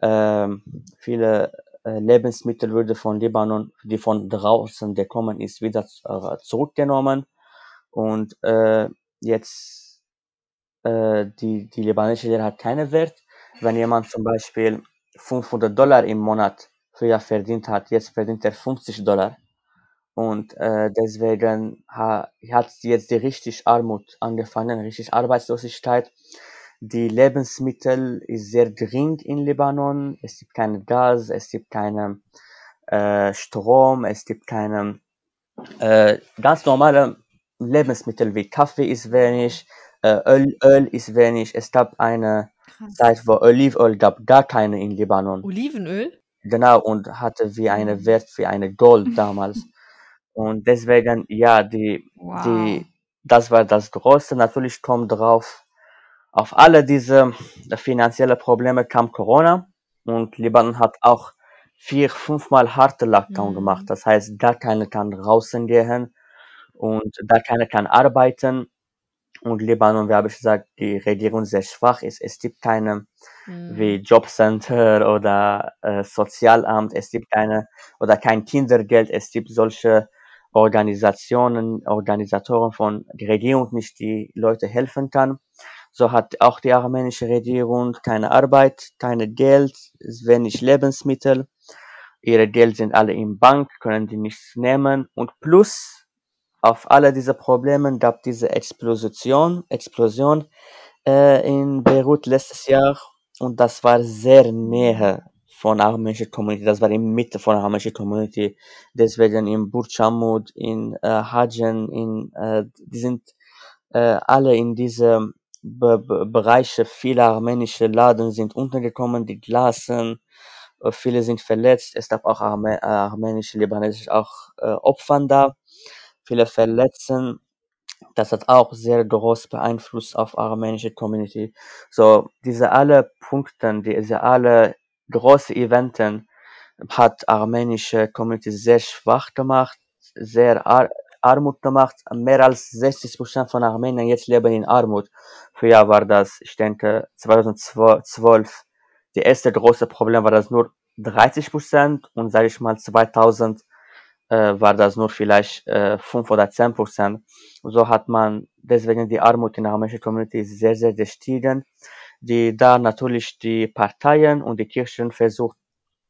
ähm, viele äh, Lebensmittel wurde von Libanon, die von draußen gekommen ist, wieder äh, zurückgenommen. Und äh, jetzt äh, die, die libanesische Lira hat keinen Wert. Wenn jemand zum Beispiel 500 Dollar im Monat früher verdient hat, jetzt verdient er 50 Dollar. Und äh, deswegen ha, hat jetzt die richtig Armut angefangen, richtig Arbeitslosigkeit. Die Lebensmittel ist sehr gering in Libanon. Es gibt kein Gas, es gibt keine äh, Strom, es gibt keine äh, ganz normale Lebensmittel wie Kaffee ist wenig, äh, Öl, Öl ist wenig. Es gab eine Krass. Zeit, wo Olivenöl gab gar keine in Libanon. Olivenöl? Genau, und hatte wie eine Mhm. Wert wie eine Gold damals. Und deswegen, ja, die, Wow. die, das war das Größte. Natürlich kommt drauf, auf alle diese finanzielle Probleme kam Corona und Libanon hat auch vier, fünfmal harte Lockdown Mhm. gemacht. Das heißt, gar keiner kann draußen gehen und gar keiner kann arbeiten. Und Libanon, wie habe ich gesagt, die Regierung sehr schwach ist. Es gibt keine wie Mhm. Jobcenter oder äh, Sozialamt, es gibt keine oder kein Kindergeld, es gibt solche Organisationen, Organisatoren von der Regierung nicht, die Leute helfen kann. So hat auch die armenische Regierung keine Arbeit, keine Geld, wenig Lebensmittel. Ihre Geld sind alle in Bank, können die nichts nehmen und plus auf alle diese Probleme gab diese Explosion, Explosion äh, in Beirut letztes Jahr und das war sehr Nähe von armenischer Community, das war in Mitte von armenischer Community, deswegen in Burj in äh, Hajen, in, äh, die sind äh, alle in diese Be Be Bereiche, viele armenische Laden sind untergekommen, die Glasen, äh, viele sind verletzt, es gab auch Arme, äh, armenische, libanesische auch äh, Opfer da, viele Verletzten das hat auch sehr groß beeinflusst auf armenische Community. So, diese alle Punkte, diese alle große Eventen hat armenische Community sehr schwach gemacht, sehr ar Armut gemacht. Mehr als 60 Prozent von Armenien jetzt leben in Armut. Früher war das, ich denke, 2012, die erste große Problem war das nur 30 Prozent und sage ich mal 2000 äh, war das nur vielleicht äh, 5 oder 10 Prozent. So hat man deswegen die Armut in der armenischen Community sehr, sehr gestiegen, die da natürlich die Parteien und die Kirchen versucht,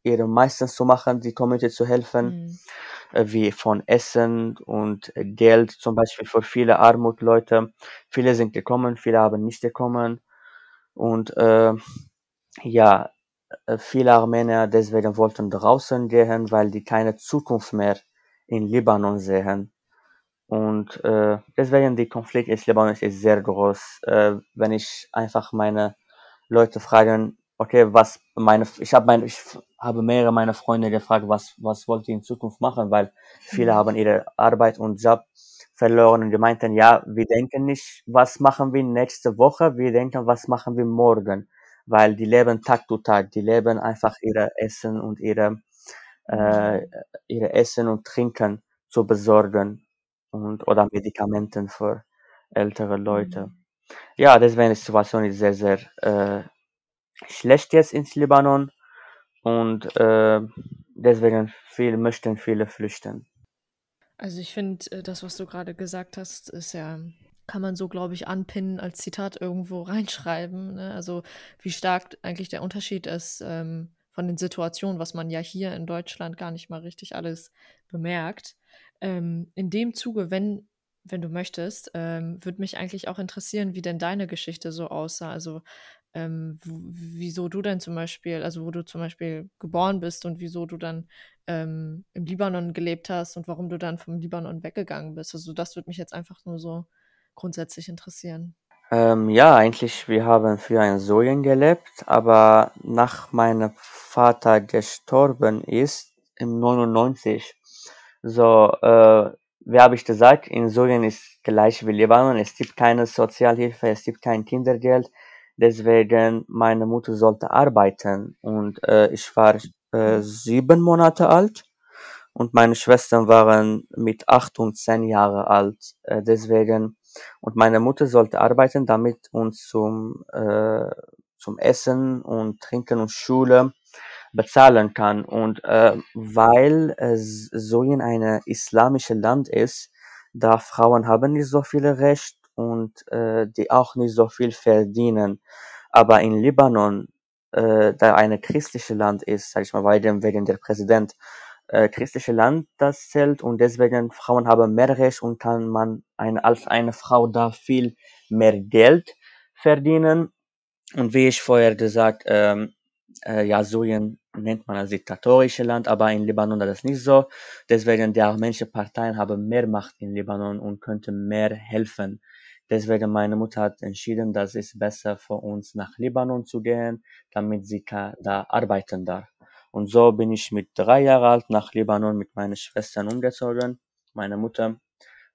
ihre meistens zu machen, die Community zu helfen, Mhm. äh, wie von Essen und Geld, zum Beispiel für viele Armutleute. Viele sind gekommen, viele haben nicht gekommen. Und äh, ja, äh, viele Armenier deswegen wollten draußen gehen, weil die keine Zukunft mehr in Libanon sehen. Und äh, deswegen die Konflikt in Libanon ist sehr groß. Äh, wenn ich einfach meine Leute fragen, okay, was meine, ich habe meine, ich habe mehrere meiner Freunde gefragt, was, was wollt ihr in Zukunft machen, weil viele Mhm. haben ihre Arbeit und Job verloren und die meinten, ja, wir denken nicht, was machen wir nächste Woche, wir denken, was machen wir morgen, weil die leben Tag zu Tag, die leben einfach ihre Essen und ihre, äh, Mhm. ihre Essen und Trinken zu besorgen und oder Medikamenten für ältere Leute. Mhm. Ja, deswegen die Situation ist sehr, sehr äh, schlecht jetzt ins Libanon und äh, deswegen viel, möchten viele flüchten. Also ich finde, äh, das, was du gerade gesagt hast, ist ja, kann man so, glaube ich, anpinnen als Zitat irgendwo reinschreiben. Ne? Also wie stark eigentlich der Unterschied ist ähm, von den Situationen, was man ja hier in Deutschland gar nicht mal richtig alles bemerkt. Ähm, in dem Zuge, wenn, wenn du möchtest, ähm, würde mich eigentlich auch interessieren, wie denn deine Geschichte so aussah. Also ähm, wieso du denn zum Beispiel, also wo du zum Beispiel geboren bist und wieso du dann ähm, im Libanon gelebt hast und warum du dann vom Libanon weggegangen bist. Also das würde mich jetzt einfach nur so grundsätzlich interessieren. Ähm, ja, eigentlich, wir haben für ein Sojen gelebt, aber nach meinem Vater gestorben ist, im 99, so, äh, wie habe ich gesagt, in Syrien ist gleich wie Libanon, es gibt keine Sozialhilfe, es gibt kein Kindergeld, deswegen meine Mutter sollte arbeiten. Und äh, ich war äh, sieben Monate alt. Und meine Schwestern waren mit acht und zehn Jahre alt, äh, deswegen und meine Mutter sollte arbeiten, damit uns zum, äh, zum Essen und Trinken und Schule bezahlen kann. Und äh, weil es so in ein islamisches Land ist, da Frauen haben nicht so viel Recht und äh, die auch nicht so viel verdienen. Aber in Libanon, äh, da ein christliches Land ist, sag ich mal, weil dem wegen der Präsident äh, christliche Land das zählt und deswegen Frauen haben mehr Recht und kann man eine, als eine Frau da viel mehr Geld verdienen. Und wie ich vorher gesagt, ähm, äh, ja, Syrien nennt man als diktatorische Land, aber in Libanon ist das nicht so. Deswegen die armenischen Parteien haben mehr Macht in Libanon und könnten mehr helfen. Deswegen meine Mutter hat entschieden, dass es besser für uns nach Libanon zu gehen, damit sie da arbeiten darf. Und so bin ich mit drei Jahren alt nach Libanon mit meinen Schwestern umgezogen. meine Mutter.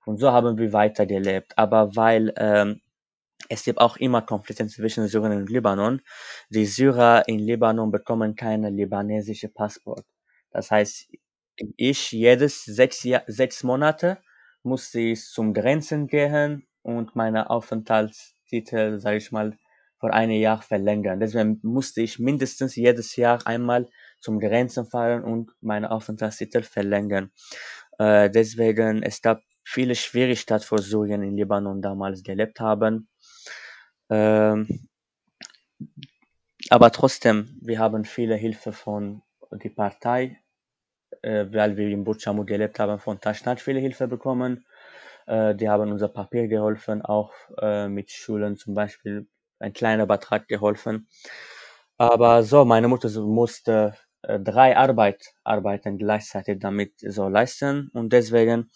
Und so haben wir weitergelebt. Aber weil ähm, es gibt auch immer Konflikte zwischen Syrien und Libanon. Die Syrer in Libanon bekommen keine libanesische Passport. Das heißt, ich jedes sechs, Jahr, sechs Monate musste ich zum Grenzen gehen und meine Aufenthaltstitel, sage ich mal, für ein Jahr verlängern. Deswegen musste ich mindestens jedes Jahr einmal zum Grenzen fahren und meine Aufenthaltstitel verlängern. Äh, deswegen es gab viele Schwierigkeiten für Syrien in Libanon damals gelebt haben. Ähm, aber trotzdem, wir haben viele Hilfe von der Partei, äh, weil wir in Butchamut gelebt haben, von Taschnat viele Hilfe bekommen. Äh, die haben unser Papier geholfen, auch äh, mit Schulen zum Beispiel ein kleiner Betrag geholfen. Aber so, meine Mutter musste drei Arbeit, Arbeiten gleichzeitig damit so leisten und deswegen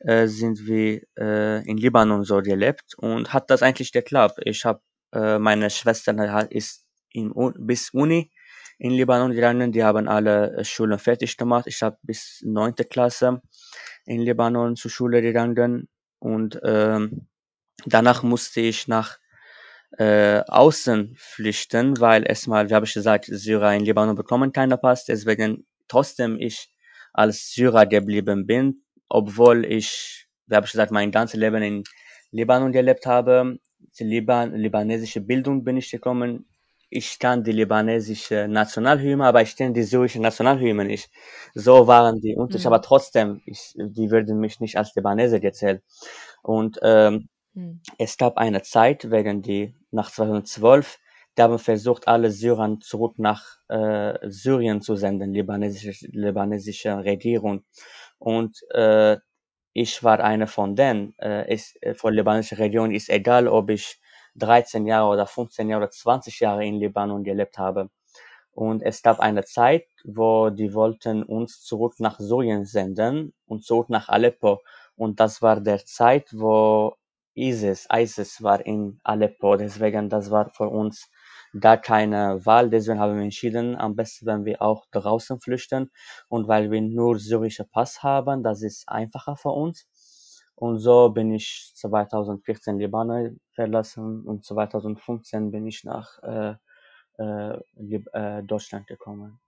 äh, sind wir äh, in Libanon so gelebt und hat das eigentlich geklappt. Ich habe äh, meine Schwester ist in, bis Uni in Libanon gegangen, die haben alle äh, Schulen fertig gemacht. Ich habe bis neunte Klasse in Libanon zur Schule gegangen und ähm, danach musste ich nach äh, außen flüchten, weil erstmal, wie habe ich gesagt, Syrer in Libanon bekommen keiner Pass, deswegen trotzdem ich als Syrer geblieben bin, obwohl ich, wie habe ich gesagt, mein ganzes Leben in Libanon gelebt habe. Die Liban libanesische Bildung bin ich gekommen. Ich kann die libanesische Nationalhymne, aber ich kenne die syrische Nationalhymne nicht. So waren die Unterschiede, mhm. aber trotzdem, ich, die würden mich nicht als Libanese gezählt. Und ähm, hm. Es gab eine Zeit, wegen die nach 2012, da haben versucht, alle Syrer zurück nach äh, Syrien zu senden, libanesische, libanesische Regierung. Und äh, ich war einer von denen. Äh, ist, äh, von libanesischer Regierung ist egal, ob ich 13 Jahre oder 15 Jahre oder 20 Jahre in Libanon gelebt habe. Und es gab eine Zeit, wo die wollten uns zurück nach Syrien senden und zurück nach Aleppo. Und das war der Zeit, wo ISIS, ISIS war in Aleppo, deswegen das war für uns gar keine Wahl. Deswegen haben wir entschieden, am besten, wenn wir auch draußen flüchten. Und weil wir nur syrische Pass haben, das ist einfacher für uns. Und so bin ich 2014 Libanon verlassen und 2015 bin ich nach äh, äh, äh, Deutschland gekommen.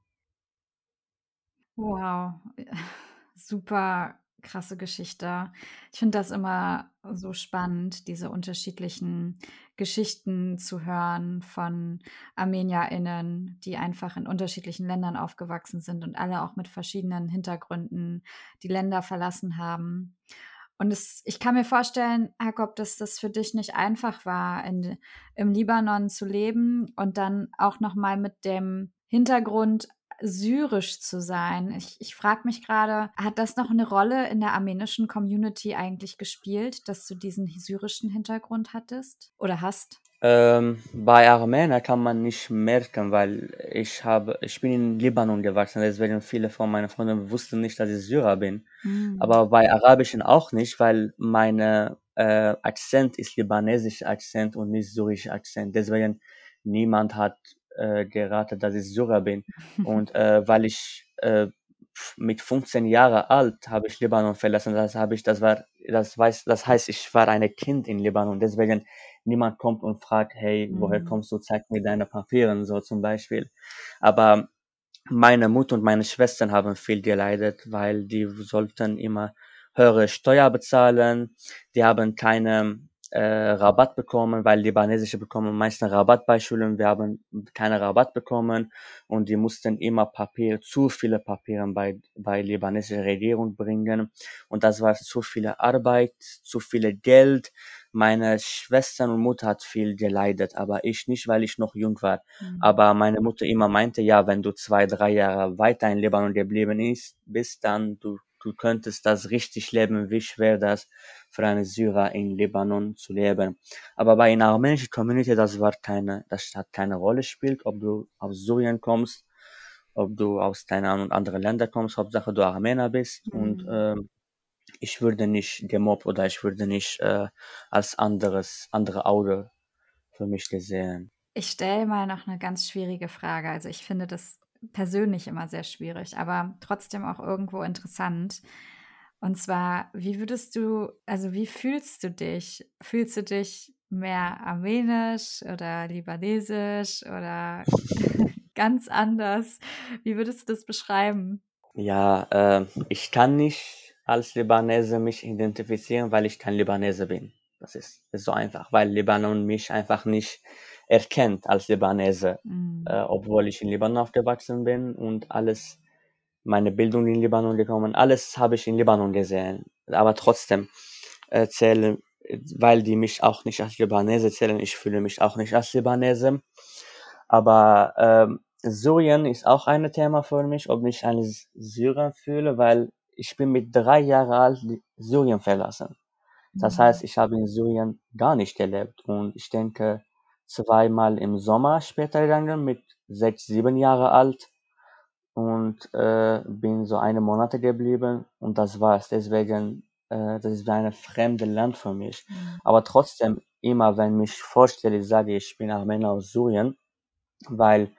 Wow, super krasse Geschichte. Ich finde das immer so spannend, diese unterschiedlichen Geschichten zu hören von ArmenierInnen, die einfach in unterschiedlichen Ländern aufgewachsen sind und alle auch mit verschiedenen Hintergründen die Länder verlassen haben. Und es, ich kann mir vorstellen, Jakob, dass das für dich nicht einfach war, in, im Libanon zu leben und dann auch nochmal mit dem Hintergrund syrisch zu sein. Ich, ich frage mich gerade, hat das noch eine Rolle in der armenischen Community eigentlich gespielt, dass du diesen syrischen Hintergrund hattest oder hast? Ähm, bei Armenier kann man nicht merken, weil ich habe, ich bin in Libanon gewachsen, deswegen viele von meinen Freunden wussten nicht, dass ich Syrer bin. Mhm. Aber bei Arabischen auch nicht, weil meine äh, Akzent ist libanesischer Akzent und nicht syrischer Akzent. Deswegen niemand hat äh, geraten, dass ich Syrer bin. Und äh, weil ich äh, mit 15 Jahren alt habe ich Libanon verlassen. Das habe ich, das war, das weiß, das heißt, ich war ein Kind in Libanon. Deswegen niemand kommt und fragt, hey, woher mhm. kommst du? Zeig mir deine Papiere, so zum Beispiel. Aber meine Mutter und meine Schwestern haben viel geleidet, weil die sollten immer höhere Steuer bezahlen. Die haben keine äh, Rabatt bekommen, weil Libanesische bekommen meistens Rabatt bei Schulen. Wir haben keine Rabatt bekommen und die mussten immer Papier, zu viele Papiere bei, bei libanesischer Regierung bringen. Und das war zu viele Arbeit, zu viel Geld. Meine Schwestern und Mutter hat viel geleidet, aber ich nicht, weil ich noch jung war. Mhm. Aber meine Mutter immer meinte, ja, wenn du zwei, drei Jahre weiter in Libanon geblieben ist, bist, dann du du könntest das richtig leben, wie schwer das für eine Syrer in Libanon zu leben. Aber bei einer armenischen Community, das war keine, das hat keine Rolle gespielt, ob du aus Syrien kommst, ob du aus keine Ahnung anderen Ländern kommst, Hauptsache du Armenier bist mhm. und äh, ich würde nicht gemobbt oder ich würde nicht äh, als anderes andere Auge für mich gesehen. Ich stelle mal noch eine ganz schwierige Frage. Also ich finde das persönlich immer sehr schwierig, aber trotzdem auch irgendwo interessant. Und zwar, wie würdest du, also wie fühlst du dich? Fühlst du dich mehr armenisch oder libanesisch oder ganz anders? Wie würdest du das beschreiben? Ja, äh, ich kann nicht als Libanese mich identifizieren, weil ich kein Libanese bin. Das ist, ist so einfach, weil Libanon mich einfach nicht erkennt als Libanese, Mhm. Äh, obwohl ich in Libanon aufgewachsen bin und alles, meine Bildung in Libanon gekommen, alles habe ich in Libanon gesehen. Aber trotzdem äh, zähle, weil die mich auch nicht als Libanese zählen, ich fühle mich auch nicht als Libanese. Aber ähm, Syrien ist auch ein Thema für mich, ob ich ein Syrer fühle, weil ich bin mit drei Jahren alt Syrien verlassen. Das Mhm. heißt, ich habe in Syrien gar nicht gelebt und ich denke zweimal im Sommer später gegangen mit sechs, sieben Jahre alt und äh, bin so eine Monate geblieben und das war's. Deswegen, äh, das ist wie ein fremdes Land für mich. Mhm. Aber trotzdem, immer wenn ich mich vorstelle, sage ich, ich bin Armenier aus Syrien, weil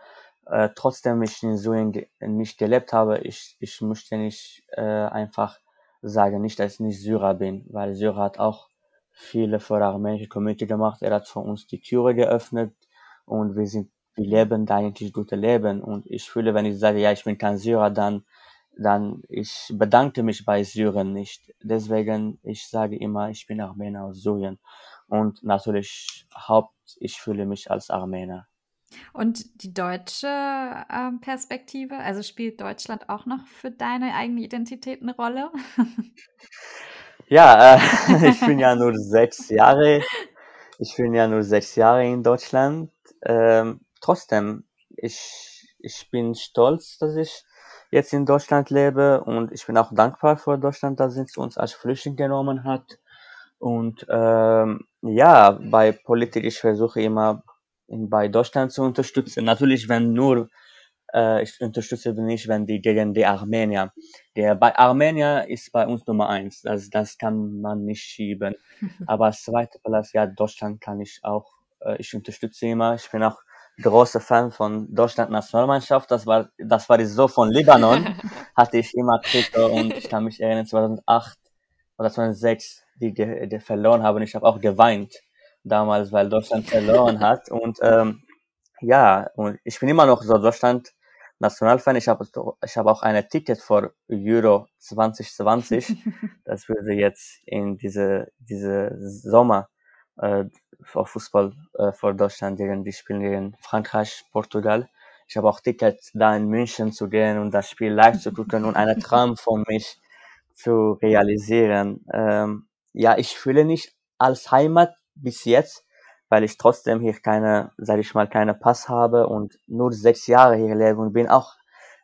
äh, trotzdem ich in Syrien ge nicht gelebt habe, ich, ich möchte nicht äh, einfach sagen, nicht, dass ich nicht Syrer bin, weil Syrer hat auch viele für armenische Community gemacht. Er hat für uns die Türe geöffnet und wir sind, wir leben da eigentlich gute Leben. Und ich fühle, wenn ich sage, ja, ich bin kein Syrer, dann, dann ich bedanke mich bei Syrien nicht. Deswegen, ich sage immer, ich bin Armenier aus Syrien. Und natürlich, Haupt, ich fühle mich als Armenier. Und die deutsche ähm, Perspektive, also spielt Deutschland auch noch für deine eigene Identität eine Rolle? Ja, äh, ich bin ja nur sechs Jahre, ich bin ja nur sechs Jahre in Deutschland. Ähm, trotzdem, ich, ich bin stolz, dass ich jetzt in Deutschland lebe und ich bin auch dankbar für Deutschland, dass es uns als Flüchtling genommen hat. Und ähm, ja, bei Politik, ich versuche immer bei Deutschland zu unterstützen. Natürlich, wenn nur, ich unterstütze nicht, wenn die gegen die Armenier. Der bei Armenier ist bei uns Nummer eins. Das, das kann man nicht schieben. Aber zweite Platz, ja, Deutschland kann ich auch, äh, ich unterstütze immer. Ich bin auch großer Fan von Deutschland Nationalmannschaft. Das war, das war die so von Libanon. hatte ich immer Trikot und ich kann mich erinnern, 2008 oder 2006, die, die verloren haben. Ich habe auch geweint damals, weil Deutschland verloren hat. Und ähm, ja, und ich bin immer noch so Deutschland Nationalfan. Ich habe ich hab auch ein Ticket für Euro 2020. Das würde jetzt in diese, diese Sommer äh, für Fußball äh, für Deutschland gegen die spielen gegen Frankreich, Portugal. Ich habe auch Ticket, da in München zu gehen und das Spiel live zu gucken und einen Traum von mich zu realisieren. Ähm, ja, ich fühle mich als Heimat bis jetzt, weil ich trotzdem hier keine, sag ich mal, keine Pass habe und nur sechs Jahre hier lebe und bin auch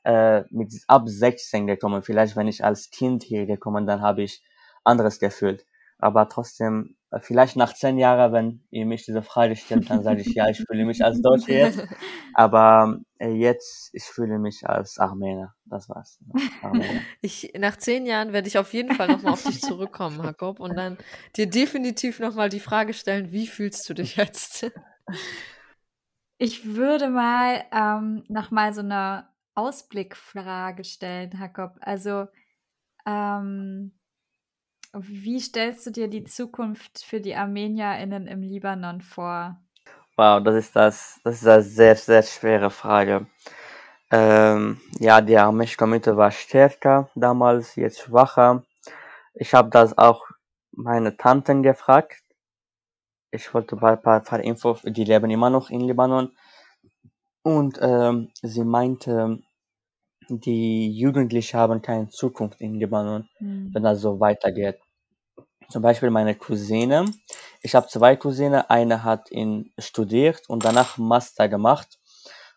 äh, mit ab 16 gekommen. Vielleicht, wenn ich als Kind hier gekommen, dann habe ich anderes gefühlt. Aber trotzdem, äh, vielleicht nach zehn Jahren, wenn ihr mich diese Frage stellt, dann sage ich ja, ich fühle mich als Deutscher jetzt. Aber äh, jetzt, ich fühle mich als Armenier. Das war's. Armenier. Ich, nach zehn Jahren werde ich auf jeden Fall nochmal auf dich zurückkommen, Jakob, und dann dir definitiv nochmal die Frage stellen, wie fühlst du dich jetzt? Ich würde mal ähm, nochmal so eine Ausblickfrage stellen, Jakob. Also, ähm, wie stellst du dir die Zukunft für die ArmenierInnen im Libanon vor? Wow, das ist das, das ist eine sehr, sehr schwere Frage. Ähm, ja, die armenische Community war stärker damals, jetzt schwacher. Ich habe das auch meine Tanten gefragt. Ich wollte ein paar, paar, Infos, die leben immer noch in Libanon. Und ähm, sie meinte, die Jugendlichen haben keine Zukunft in Libanon, Hm. wenn das so weitergeht. Zum Beispiel meine Cousine. Ich habe zwei Cousine. Eine hat in studiert und danach Master gemacht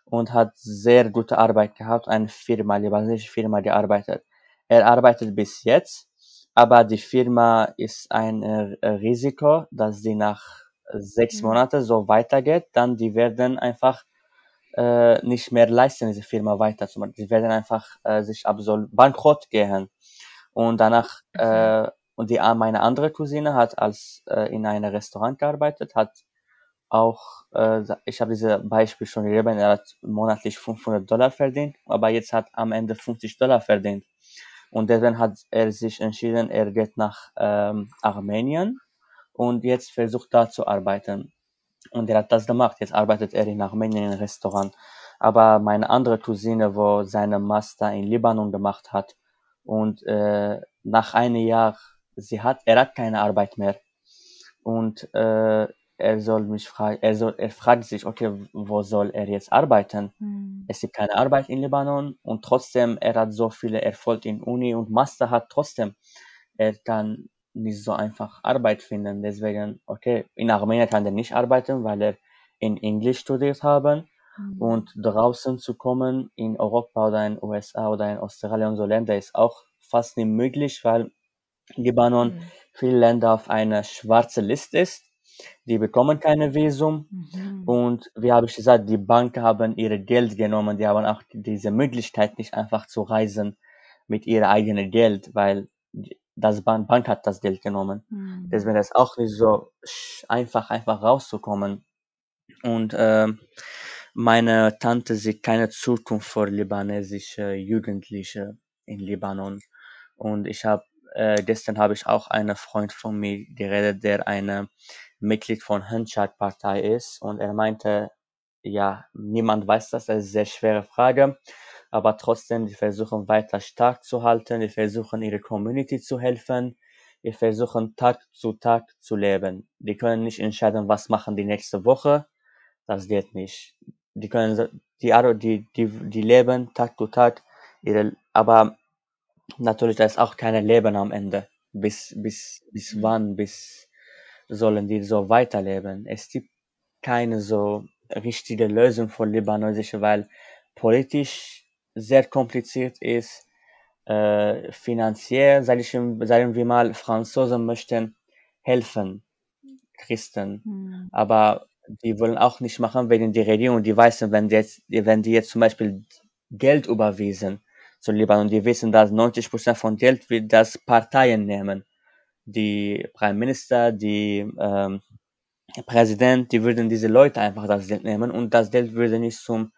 und hat sehr gute Arbeit gehabt. Eine Firma, libanesische Firma gearbeitet. Er arbeitet bis jetzt, aber die Firma ist ein äh, Risiko, dass sie nach sechs Mhm. Monaten so weitergeht. Dann die werden einfach äh, nicht mehr leisten, diese Firma weiterzumachen. Die werden einfach äh, sich absolut bankrott gehen. Und danach, Mhm. äh, und die, meine andere Cousine hat als äh, in einem Restaurant gearbeitet, hat auch, äh, ich habe diese Beispiel schon gegeben, er hat monatlich 500 Dollar verdient, aber jetzt hat am Ende 50 Dollar verdient. Und deswegen hat er sich entschieden, er geht nach ähm, Armenien und jetzt versucht da zu arbeiten. Und er hat das gemacht. Jetzt arbeitet er in Armenien in einem Restaurant. Aber meine andere Cousine, wo seine Master in Libanon gemacht hat und äh, nach einem Jahr, sie hat, er hat keine Arbeit mehr. Und äh, er soll mich fragen, er, soll, er fragt sich, okay, wo soll er jetzt arbeiten? Hm. Es gibt keine Arbeit in Libanon und trotzdem, er hat so viele Erfolg in Uni und Master hat trotzdem, er kann nicht so einfach Arbeit finden. Deswegen, okay, in Armenien kann er nicht arbeiten, weil er in Englisch studiert haben Hm. und draußen zu kommen in Europa oder in USA oder in Australien und so Länder ist auch fast nicht möglich, weil Libanon Mhm. viele Länder auf einer schwarzen Liste ist. Die bekommen keine Visum. Mhm. Und wie habe ich gesagt, die Banken haben ihre Geld genommen. Die haben auch diese Möglichkeit, nicht einfach zu reisen mit ihrem eigenen Geld, weil das Bank, Bank hat das Geld genommen. Hm. Deswegen ist es auch nicht so einfach, einfach rauszukommen. Und ähm, meine Tante sieht keine Zukunft für libanesische Jugendliche in Libanon. Und ich habe, äh, gestern habe ich auch einen Freund von mir geredet, der eine Mitglied von Handschlag-Partei ist. Und er meinte, ja, niemand weiß das, das ist eine sehr schwere Frage. Aber trotzdem, die versuchen weiter stark zu halten, die versuchen ihre Community zu helfen, die versuchen Tag zu Tag zu leben. Die können nicht entscheiden, was machen die nächste Woche. Das geht nicht. Die können, die, die, die, die leben Tag zu Tag, ihre, aber natürlich, da ist auch kein Leben am Ende. Bis, bis, bis Mhm. wann, bis sollen die so weiterleben? Es gibt keine so richtige Lösung für Libanesische, weil politisch sehr kompliziert ist, äh, finanziell, sag ich, sagen wir mal, Franzosen möchten helfen, Christen, Hm. aber die wollen auch nicht machen wegen der Regierung. Die wissen, wenn die jetzt, wenn die jetzt zum Beispiel Geld überwiesen zu Libanon, die wissen, dass 90 Prozent von Geld wird das Parteien nehmen. Die Prime Minister, die ähm, Präsident, die würden diese Leute einfach das Geld nehmen und das Geld würde nicht zum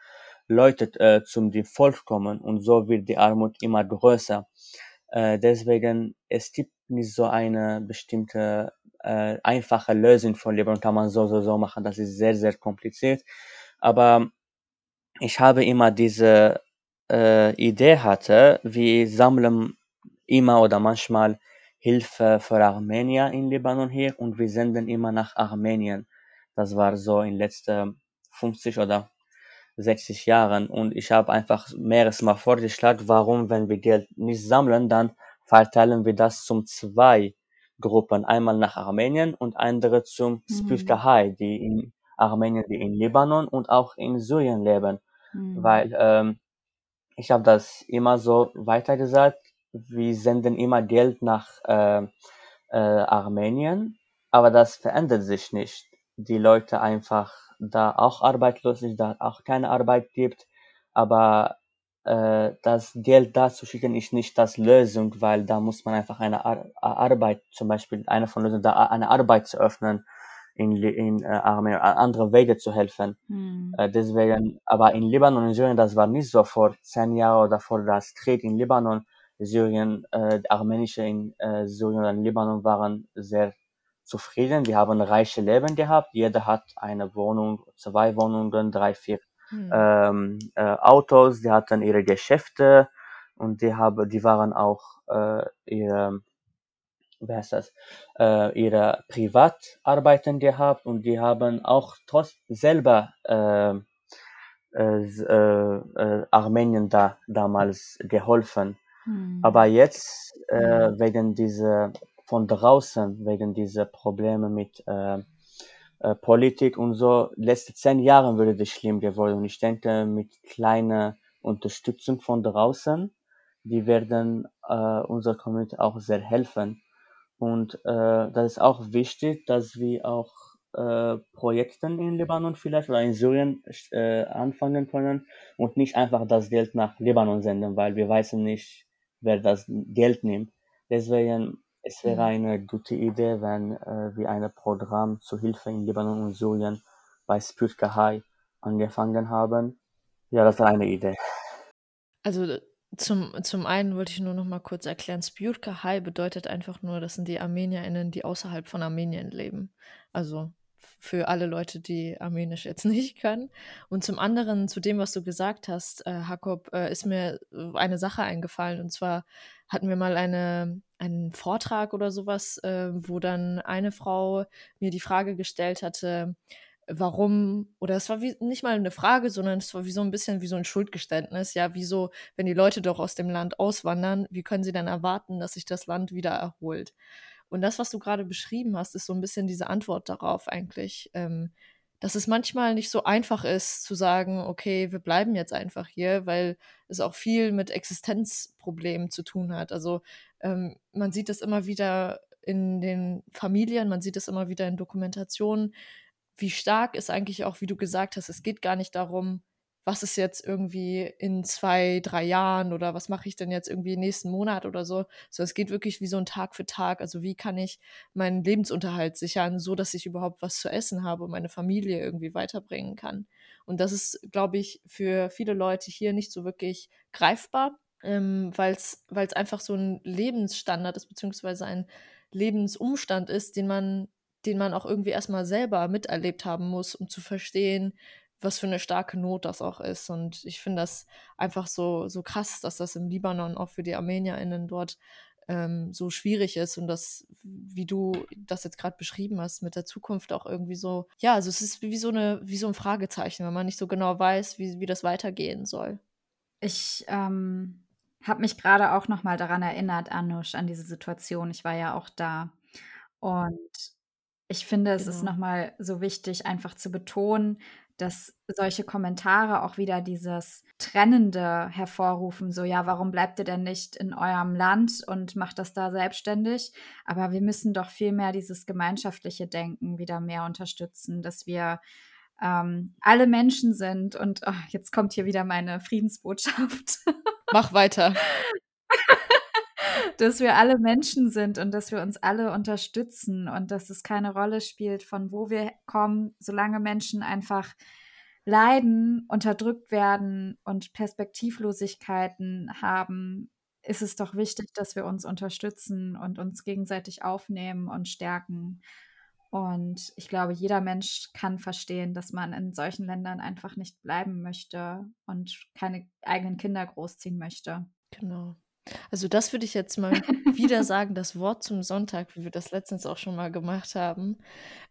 Leute, äh, zum dem Volk kommen und so wird die Armut immer größer. Äh, deswegen, es gibt nicht so eine bestimmte äh, einfache Lösung von Libanon, kann man so, so, so machen. Das ist sehr, sehr kompliziert. Aber ich habe immer diese äh, Idee hatte, wir sammeln immer oder manchmal Hilfe für Armenier in Libanon hier und wir senden immer nach Armenien. Das war so in letzten 50 oder 60 Jahren und ich habe einfach mehreres Mal vorgeschlagen, warum, wenn wir Geld nicht sammeln, dann verteilen wir das zum zwei Gruppen, einmal nach Armenien und andere zum Mhm. Spürkahai, die in Armenien, die in Libanon und auch in Syrien leben, Hm. weil ähm, ich habe das immer so weitergesagt, wir senden immer Geld nach äh, äh, Armenien, aber das verändert sich nicht. Die Leute einfach da auch arbeitslos sind, da auch keine Arbeit gibt, aber äh, das Geld da zu schicken ist nicht das Lösung, weil da muss man einfach eine Ar Arbeit, zum Beispiel eine von Lösungen, da eine Arbeit zu öffnen in, in äh, Armenien, andere Wege zu helfen. Hm. Äh, deswegen, aber in Libanon und Syrien, das war nicht so vor zehn Jahren oder vor das Krieg in Libanon. Syrien, äh, die Armenische in äh, Syrien und Libanon waren sehr zufrieden. Die haben ein reiches Leben gehabt. Jeder hat eine Wohnung, zwei Wohnungen, drei, vier Mhm. ähm, äh, Autos. Die hatten ihre Geschäfte und die haben, die waren auch äh, ihre wie heißt das, äh, ihre Privatarbeiten gehabt und die haben auch trotz selber äh, äh, äh, äh, Armenien da damals geholfen. Hm. Aber jetzt äh, wegen dieser von draußen, wegen dieser Probleme mit äh, äh, Politik und so, letzte zehn Jahre würde das schlimm geworden. Und ich denke, mit kleiner Unterstützung von draußen, die werden äh, unserer Community auch sehr helfen. Und äh, das ist auch wichtig, dass wir auch äh, Projekten in Libanon vielleicht oder in Syrien äh, anfangen können und nicht einfach das Geld nach Libanon senden, weil wir wissen nicht, wer das Geld nimmt. Deswegen, es wäre Mhm. eine gute Idee, wenn äh, wir ein Programm zur Hilfe in Libanon und Syrien bei Spürkahai angefangen haben. Ja, das war eine Idee. Also Zum, zum einen wollte ich nur noch mal kurz erklären, Spjurka Hai bedeutet einfach nur, das sind die ArmenierInnen, die außerhalb von Armenien leben. Also für alle Leute, die Armenisch jetzt nicht können. Und zum anderen, zu dem, was du gesagt hast, äh, Jakob, äh, ist mir eine Sache eingefallen. Und zwar hatten wir mal eine, einen Vortrag oder sowas, äh, wo dann eine Frau mir die Frage gestellt hatte, warum, oder es war wie, nicht mal eine Frage, sondern es war wie so ein bisschen wie so ein Schuldgeständnis. Ja, wieso, wenn die Leute doch aus dem Land auswandern, wie können sie dann erwarten, dass sich das Land wieder erholt? Und das, was du gerade beschrieben hast, ist so ein bisschen diese Antwort darauf eigentlich, ähm, dass es manchmal nicht so einfach ist zu sagen, okay, wir bleiben jetzt einfach hier, weil es auch viel mit Existenzproblemen zu tun hat. Also ähm, man sieht das immer wieder in den Familien, man sieht es immer wieder in Dokumentationen, wie stark ist eigentlich auch, wie du gesagt hast, es geht gar nicht darum, was ist jetzt irgendwie in zwei, drei Jahren oder was mache ich denn jetzt irgendwie nächsten Monat oder so. So, es geht wirklich wie so ein Tag für Tag. Also wie kann ich meinen Lebensunterhalt sichern, so dass ich überhaupt was zu essen habe und meine Familie irgendwie weiterbringen kann. Und das ist, glaube ich, für viele Leute hier nicht so wirklich greifbar, ähm, weil es einfach so ein Lebensstandard ist, beziehungsweise ein Lebensumstand ist, den man den man auch irgendwie erstmal selber miterlebt haben muss, um zu verstehen, was für eine starke Not das auch ist. Und ich finde das einfach so, so krass, dass das im Libanon auch für die ArmenierInnen dort ähm, so schwierig ist und das, wie du das jetzt gerade beschrieben hast, mit der Zukunft auch irgendwie so, ja, also es ist wie so eine, wie so ein Fragezeichen, wenn man nicht so genau weiß, wie, wie das weitergehen soll. Ich ähm, habe mich gerade auch noch mal daran erinnert, Anush, an diese Situation. Ich war ja auch da. Und ich finde, es ist Genau. nochmal so wichtig, einfach zu betonen, dass solche Kommentare auch wieder dieses Trennende hervorrufen, so: „Ja, warum bleibt ihr denn nicht in eurem Land und macht das da selbstständig?“ Aber wir müssen doch vielmehr dieses gemeinschaftliche Denken wieder mehr unterstützen, dass wir, ähm, alle Menschen sind und oh, jetzt kommt hier wieder meine Friedensbotschaft. Mach weiter. dass wir alle Menschen sind und dass wir uns alle unterstützen und dass es keine Rolle spielt, von wo wir kommen, solange Menschen einfach leiden, unterdrückt werden und Perspektivlosigkeiten haben, ist es doch wichtig, dass wir uns unterstützen und uns gegenseitig aufnehmen und stärken. Und ich glaube, jeder Mensch kann verstehen, dass man in solchen Ländern einfach nicht bleiben möchte und keine eigenen Kinder großziehen möchte. Genau. Also das würde ich jetzt mal wieder sagen, das Wort zum Sonntag, wie wir das letztens auch schon mal gemacht haben.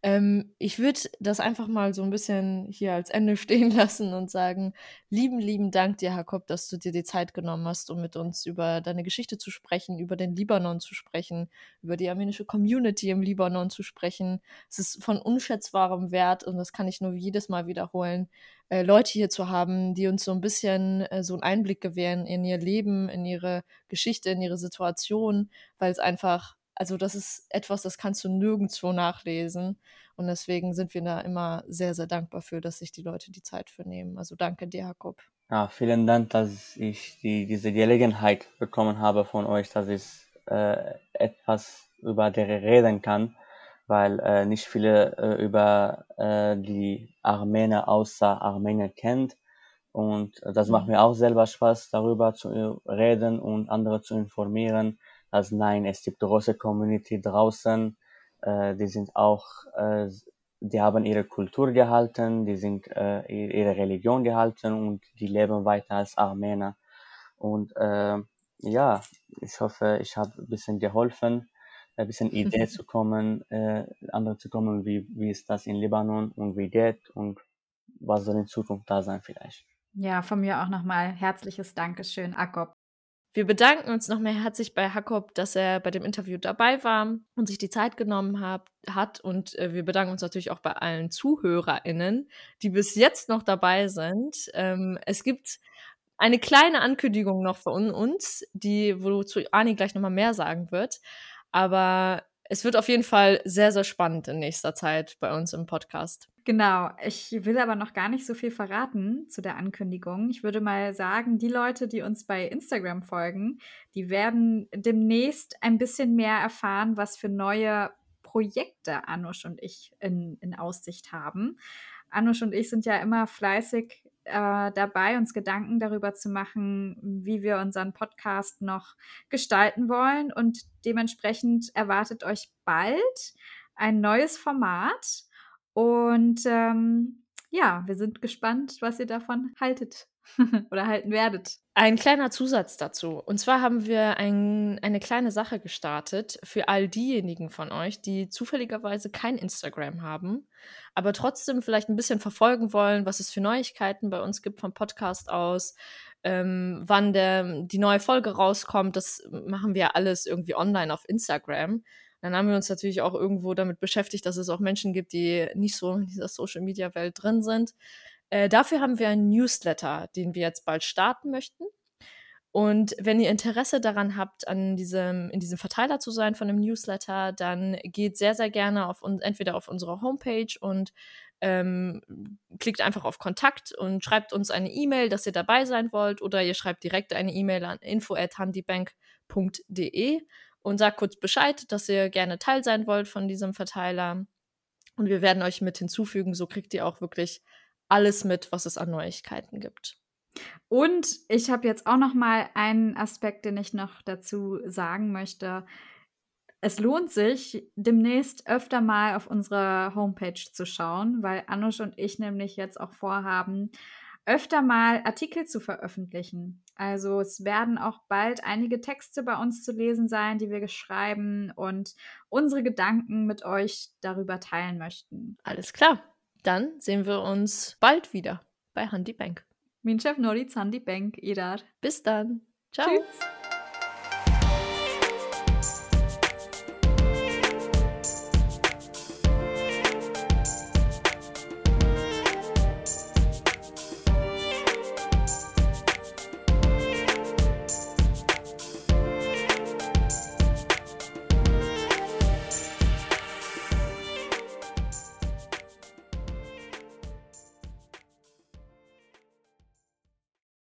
Ähm, ich würde das einfach mal so ein bisschen hier als Ende stehen lassen und sagen, lieben, lieben Dank dir, Jakob, dass du dir die Zeit genommen hast, um mit uns über deine Geschichte zu sprechen, über den Libanon zu sprechen, über die armenische Community im Libanon zu sprechen. Es ist von unschätzbarem Wert und das kann ich nur jedes Mal wiederholen, äh, Leute hier zu haben, die uns so ein bisschen äh, so einen Einblick gewähren in ihr Leben, in ihre Geschichte, in ihre Situation, weil es einfach, also das ist etwas, das kannst du nirgendwo nachlesen. Und deswegen sind wir da immer sehr, sehr dankbar für, dass sich die Leute die Zeit für nehmen. Also danke dir, Jakob. Ja, vielen Dank, dass ich die, diese Gelegenheit bekommen habe von euch, dass ich äh, etwas über die reden kann, weil äh, nicht viele äh, über äh, die Armener außer Armenien kennt. Und das macht Mhm. mir auch selber Spaß, darüber zu reden und andere zu informieren, dass nein, es gibt große Community draußen, äh, die sind auch, äh, die haben ihre Kultur gehalten, die sind äh, ihre Religion gehalten und die leben weiter als Armener. Und äh, ja, ich hoffe, ich habe ein bisschen geholfen, ein bisschen Idee zu kommen, äh, andere zu kommen, wie, wie ist das in Libanon und wie geht und was soll in Zukunft da sein vielleicht. Ja, von mir auch nochmal herzliches Dankeschön, Jakob. Wir bedanken uns noch mehr herzlich bei Jakob, dass er bei dem Interview dabei war und sich die Zeit genommen hab, hat. Und äh, wir bedanken uns natürlich auch bei allen ZuhörerInnen, die bis jetzt noch dabei sind. Ähm, es gibt eine kleine Ankündigung noch von uns, die, wozu Ani gleich nochmal mehr sagen wird. Aber es wird auf jeden Fall sehr, sehr spannend in nächster Zeit bei uns im Podcast. Genau, ich will aber noch gar nicht so viel verraten zu der Ankündigung. Ich würde mal sagen, die Leute, die uns bei Instagram folgen, die werden demnächst ein bisschen mehr erfahren, was für neue Projekte Anush und ich in, in Aussicht haben. Anush und ich sind ja immer fleißig äh, dabei, uns Gedanken darüber zu machen, wie wir unseren Podcast noch gestalten wollen. Und dementsprechend erwartet euch bald ein neues Format. Und ähm, ja, wir sind gespannt, was ihr davon haltet oder halten werdet. Ein kleiner Zusatz dazu. Und zwar haben wir ein, eine kleine Sache gestartet für all diejenigen von euch, die zufälligerweise kein Instagram haben, aber trotzdem vielleicht ein bisschen verfolgen wollen, was es für Neuigkeiten bei uns gibt vom Podcast aus, ähm, wann der, die neue Folge rauskommt. Das machen wir alles irgendwie online auf Instagram. Dann haben wir uns natürlich auch irgendwo damit beschäftigt, dass es auch Menschen gibt, die nicht so in dieser Social-Media-Welt drin sind. Äh, dafür haben wir einen Newsletter, den wir jetzt bald starten möchten. Und wenn ihr Interesse daran habt, an diesem, in diesem Verteiler zu sein von dem Newsletter, dann geht sehr, sehr gerne auf entweder auf unsere Homepage und ähm, klickt einfach auf Kontakt und schreibt uns eine E-Mail, dass ihr dabei sein wollt, oder ihr schreibt direkt eine E-Mail an info@handybank.de und sagt kurz Bescheid, dass ihr gerne Teil sein wollt von diesem Verteiler. Und wir werden euch mit hinzufügen, so kriegt ihr auch wirklich alles mit, was es an Neuigkeiten gibt. Und ich habe jetzt auch noch mal einen Aspekt, den ich noch dazu sagen möchte. Es lohnt sich, demnächst öfter mal auf unsere Homepage zu schauen, weil Anush und ich nämlich jetzt auch vorhaben, öfter mal Artikel zu veröffentlichen. Also es werden auch bald einige Texte bei uns zu lesen sein, die wir schreiben und unsere Gedanken mit euch darüber teilen möchten. Alles klar. Dann sehen wir uns bald wieder bei Handy Bank. Min chef Nori Handy Bank, Idar. Bis dann. Ciao. Tschüss.